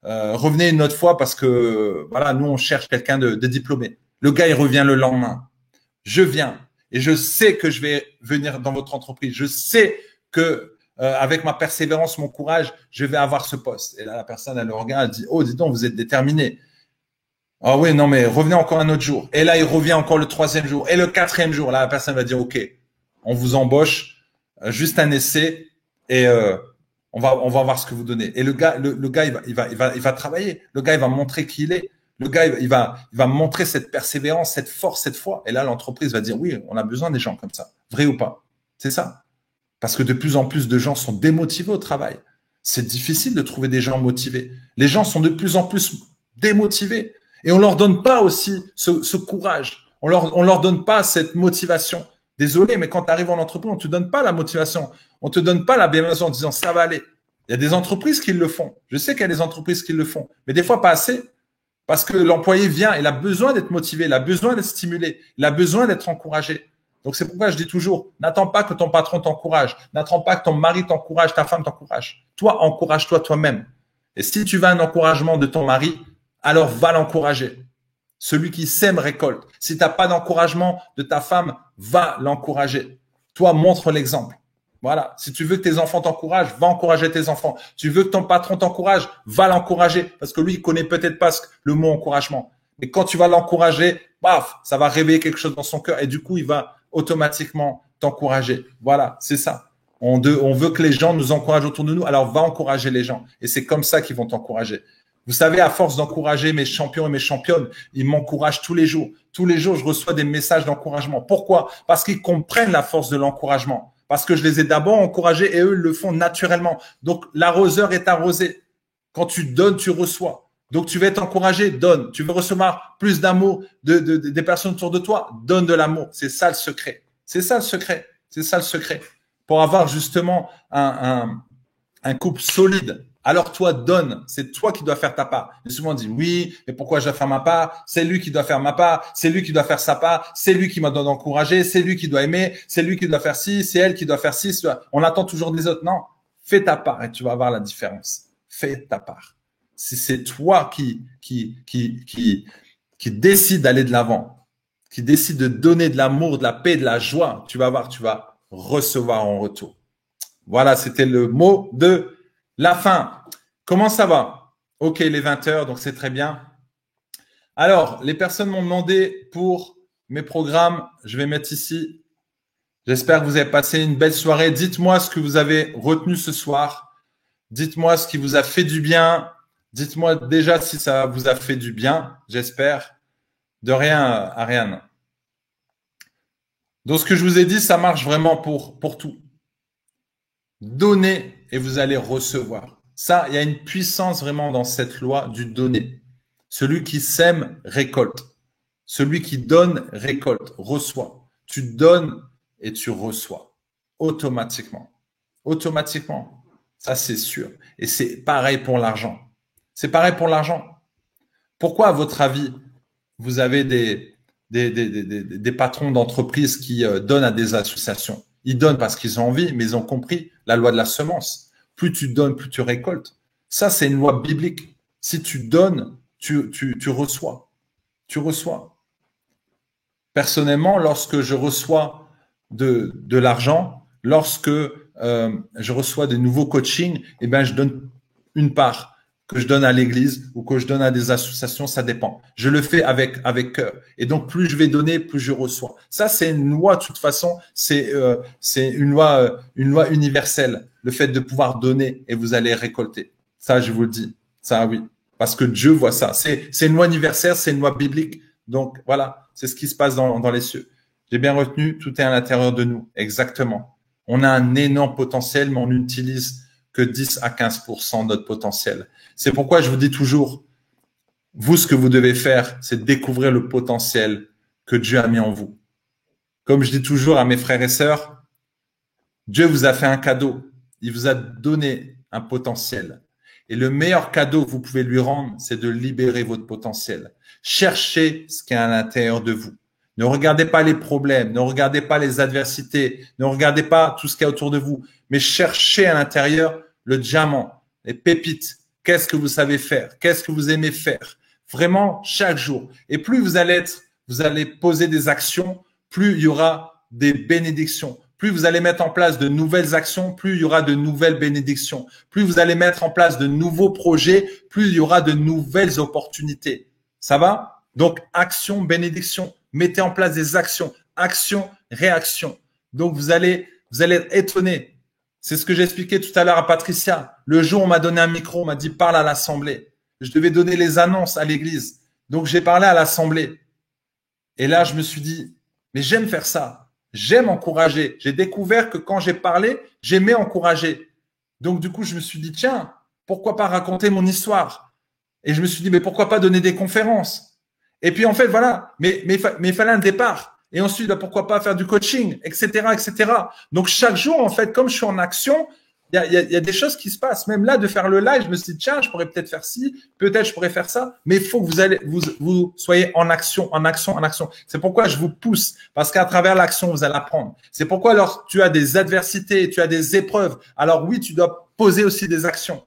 euh, revenez une autre fois parce que, voilà, nous, on cherche quelqu'un de, diplômé. Le gars, il revient le lendemain. Je viens et je sais que je vais venir dans votre entreprise. Je sais que euh, avec ma persévérance, mon courage, je vais avoir ce poste. Et là, la personne, elle le regarde, elle dit, oh, dis donc, vous êtes déterminé. Ah oui, non, mais revenez encore un autre jour. Et là, il revient encore le troisième jour. Et le quatrième jour, là, la personne va dire, OK, on vous embauche, euh, juste un essai, et on va on va voir ce que vous donnez. Et le gars, le, gars, il va, il va, il va, il va travailler. Le gars, il va montrer qui il est. Le gars, il va, il va montrer cette persévérance, cette force, cette foi. Et là, l'entreprise va dire, oui, on a besoin des gens comme ça. Vrai ou pas? C'est ça. Parce que de plus en plus de gens sont démotivés au travail. C'est difficile de trouver des gens motivés. Les gens sont de plus en plus démotivés. Et on leur donne pas aussi ce, ce courage. On leur, on leur donne pas cette motivation. Désolé, mais quand tu arrives en entreprise, on te donne pas la motivation. On te donne pas la bienveillance en disant ça va aller. Il y a des entreprises qui le font. Je sais qu'il y a des entreprises qui le font, mais des fois pas assez. Parce que l'employé vient, il a besoin d'être motivé, il a besoin d'être stimulé, il a besoin d'être encouragé. Donc c'est pourquoi je dis toujours, n'attends pas que ton patron t'encourage, n'attends pas que ton mari t'encourage, ta femme t'encourage. Toi, encourage-toi toi-même. Et si tu veux un encouragement de ton mari, alors va l'encourager. Celui qui sème récolte. Si tu n'as pas d'encouragement de ta femme, va l'encourager. Toi, montre l'exemple. Voilà. Si tu veux que tes enfants t'encouragent, va encourager tes enfants. Tu veux que ton patron t'encourage, va l'encourager. Parce que lui, il connaît peut-être pas le mot encouragement. Mais quand tu vas l'encourager, paf, ça va réveiller quelque chose dans son cœur. Et du coup, il va automatiquement t'encourager. Voilà, c'est ça. On, on veut que les gens nous encouragent autour de nous. Alors, va encourager les gens. Et c'est comme ça qu'ils vont t'encourager. Vous savez, à force d'encourager mes champions et mes championnes, ils m'encouragent tous les jours. Tous les jours, je reçois des messages d'encouragement. Pourquoi? Parce qu'ils comprennent la force de l'encouragement. Parce que je les ai d'abord encouragés et eux, ils le font naturellement. Donc, l'arroseur est arrosé. Quand tu donnes, tu reçois. Donc, tu veux être encouragé, donne. Tu veux recevoir plus d'amour de, des personnes autour de toi, donne de l'amour. C'est ça le secret. C'est ça le secret. C'est ça le secret. Pour avoir justement un, un, un couple solide, alors toi, donne. C'est toi qui dois faire ta part. Et souvent dit oui, mais pourquoi je dois faire ma part? C'est lui qui doit faire ma part. C'est lui qui doit faire sa part. C'est lui qui m'a donné encouragé. C'est lui qui doit aimer. C'est lui qui doit faire ci. C'est elle qui doit faire ci. On attend toujours des autres. Non, fais ta part et tu vas voir la différence. Fais ta part. Si c'est toi qui qui qui qui qui décide d'aller de l'avant, qui décide de donner de l'amour, de la paix, de la joie, tu vas voir, tu vas recevoir en retour. Voilà, c'était le mot de la fin. Comment ça va? Ok, les 20 heures, donc c'est très bien. Alors, les personnes m'ont demandé pour mes programmes, je vais mettre ici. J'espère que vous avez passé une belle soirée. Dites-moi ce que vous avez retenu ce soir. Dites-moi ce qui vous a fait du bien. Dites-moi déjà si ça vous a fait du bien, j'espère. De rien à rien. Donc, ce que je vous ai dit, ça marche vraiment pour, pour tout. Donnez et vous allez recevoir. Ça, il y a une puissance vraiment dans cette loi du donner. Celui qui sème récolte. Celui qui donne récolte, reçoit. Tu donnes et tu reçois automatiquement. Automatiquement. Ça, c'est sûr. Et c'est pareil pour l'argent. C'est pareil pour l'argent. Pourquoi, à votre avis, vous avez des, des, patrons d'entreprise qui euh, donnent à des associations? Ils donnent parce qu'ils ont envie, mais ils ont compris la loi de la semence. Plus tu donnes, plus tu récoltes. Ça, c'est une loi biblique. Si tu donnes, tu, tu, reçois. Tu reçois. Personnellement, lorsque je reçois de, de l'argent, lorsque euh, je reçois des nouveaux coachings, eh ben, je donne une part que je donne à l'église ou que je donne à des associations, ça dépend. Je le fais avec avec cœur. Et donc plus je vais donner, plus je reçois. Ça c'est une loi de toute façon, c'est euh, c'est une loi euh, une loi universelle, le fait de pouvoir donner et vous allez récolter. Ça je vous le dis. Ça oui, parce que Dieu voit ça. C'est c'est une loi universelle, c'est une loi biblique. Donc voilà, c'est ce qui se passe dans dans les cieux. J'ai bien retenu, tout est à l'intérieur de nous, exactement. On a un énorme potentiel, mais on n'utilise que 10 à 15% de notre potentiel. C'est pourquoi je vous dis toujours, vous, ce que vous devez faire, c'est découvrir le potentiel que Dieu a mis en vous. Comme je dis toujours à mes frères et sœurs, Dieu vous a fait un cadeau. Il vous a donné un potentiel. Et le meilleur cadeau que vous pouvez lui rendre, c'est de libérer votre potentiel. Cherchez ce qui est à l'intérieur de vous. Ne regardez pas les problèmes, ne regardez pas les adversités, ne regardez pas tout ce qui est autour de vous, mais cherchez à l'intérieur le diamant, les pépites. Qu'est-ce que vous savez faire? Qu'est-ce que vous aimez faire? Vraiment chaque jour. Et plus vous allez être, vous allez poser des actions, plus il y aura des bénédictions. Plus vous allez mettre en place de nouvelles actions, plus il y aura de nouvelles bénédictions. Plus vous allez mettre en place de nouveaux projets, plus il y aura de nouvelles opportunités. Ça va? Donc action, bénédiction. Mettez en place des actions, action, réaction. Donc vous allez vous allez être étonné. C'est ce que j'expliquais tout à l'heure à Patricia. Le jour où on m'a donné un micro, on m'a dit parle à l'assemblée. Je devais donner les annonces à l'église. Donc j'ai parlé à l'assemblée. Et là, je me suis dit, mais j'aime faire ça. J'aime encourager. J'ai découvert que quand j'ai parlé, j'aimais encourager. Donc du coup, je me suis dit, tiens, pourquoi pas raconter mon histoire? Et je me suis dit, mais pourquoi pas donner des conférences? Et puis en fait, voilà, mais, mais, il fallait un départ. Et ensuite, bah, pourquoi pas faire du coaching, etc., etc. Donc chaque jour, en fait, comme je suis en action, il y a, des choses qui se passent. Même là, de faire le live, je me suis dit, tiens, je pourrais peut-être faire ci, peut-être je pourrais faire ça. Mais il faut que vous, vous soyez en action, en action, en action. C'est pourquoi je vous pousse. Parce qu'à travers l'action, vous allez apprendre. C'est pourquoi alors tu as des adversités, tu as des épreuves. Alors oui, tu dois poser aussi des actions.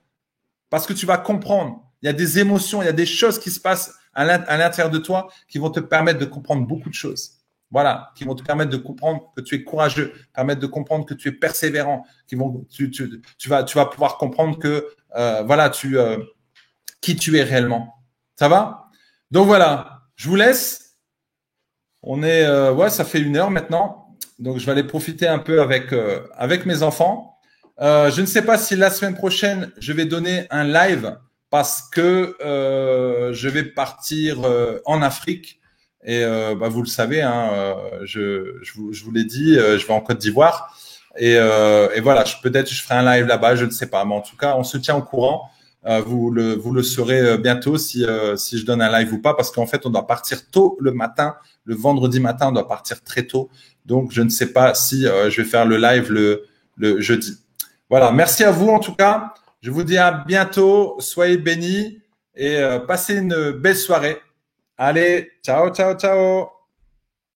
Parce que tu vas comprendre. Il y a des émotions, il y a des choses qui se passent à l'intérieur de toi qui vont te permettre de comprendre beaucoup de choses. Voilà, qui vont te permettre de comprendre que tu es courageux, permettre de comprendre que tu es persévérant, qui vont, tu, tu, tu vas, pouvoir comprendre que, euh, voilà, tu, euh, qui tu es réellement. Ça va? Donc voilà, je vous laisse. On est, euh, ça fait une heure maintenant, donc je vais aller profiter un peu avec mes enfants. Je ne sais pas si la semaine prochaine je vais donner un live parce que je vais partir en Afrique et euh, bah, vous le savez, hein, euh, je, je, vous, je vous l'ai dit, euh, je vais en Côte d'Ivoire. Et, et, voilà, peut-être je ferai un live là-bas, je ne sais pas. Mais en tout cas, on se tient au courant. vous, le, vous le saurez bientôt si, si je donne un live ou pas, parce qu'en fait, on doit partir tôt le matin. Le vendredi matin, on doit partir très tôt. Donc, je ne sais pas si je vais faire le live le, le jeudi. Voilà, merci à vous en tout cas. Je vous dis à bientôt. Soyez bénis et passez une belle soirée. Allez, ciao, ciao, ciao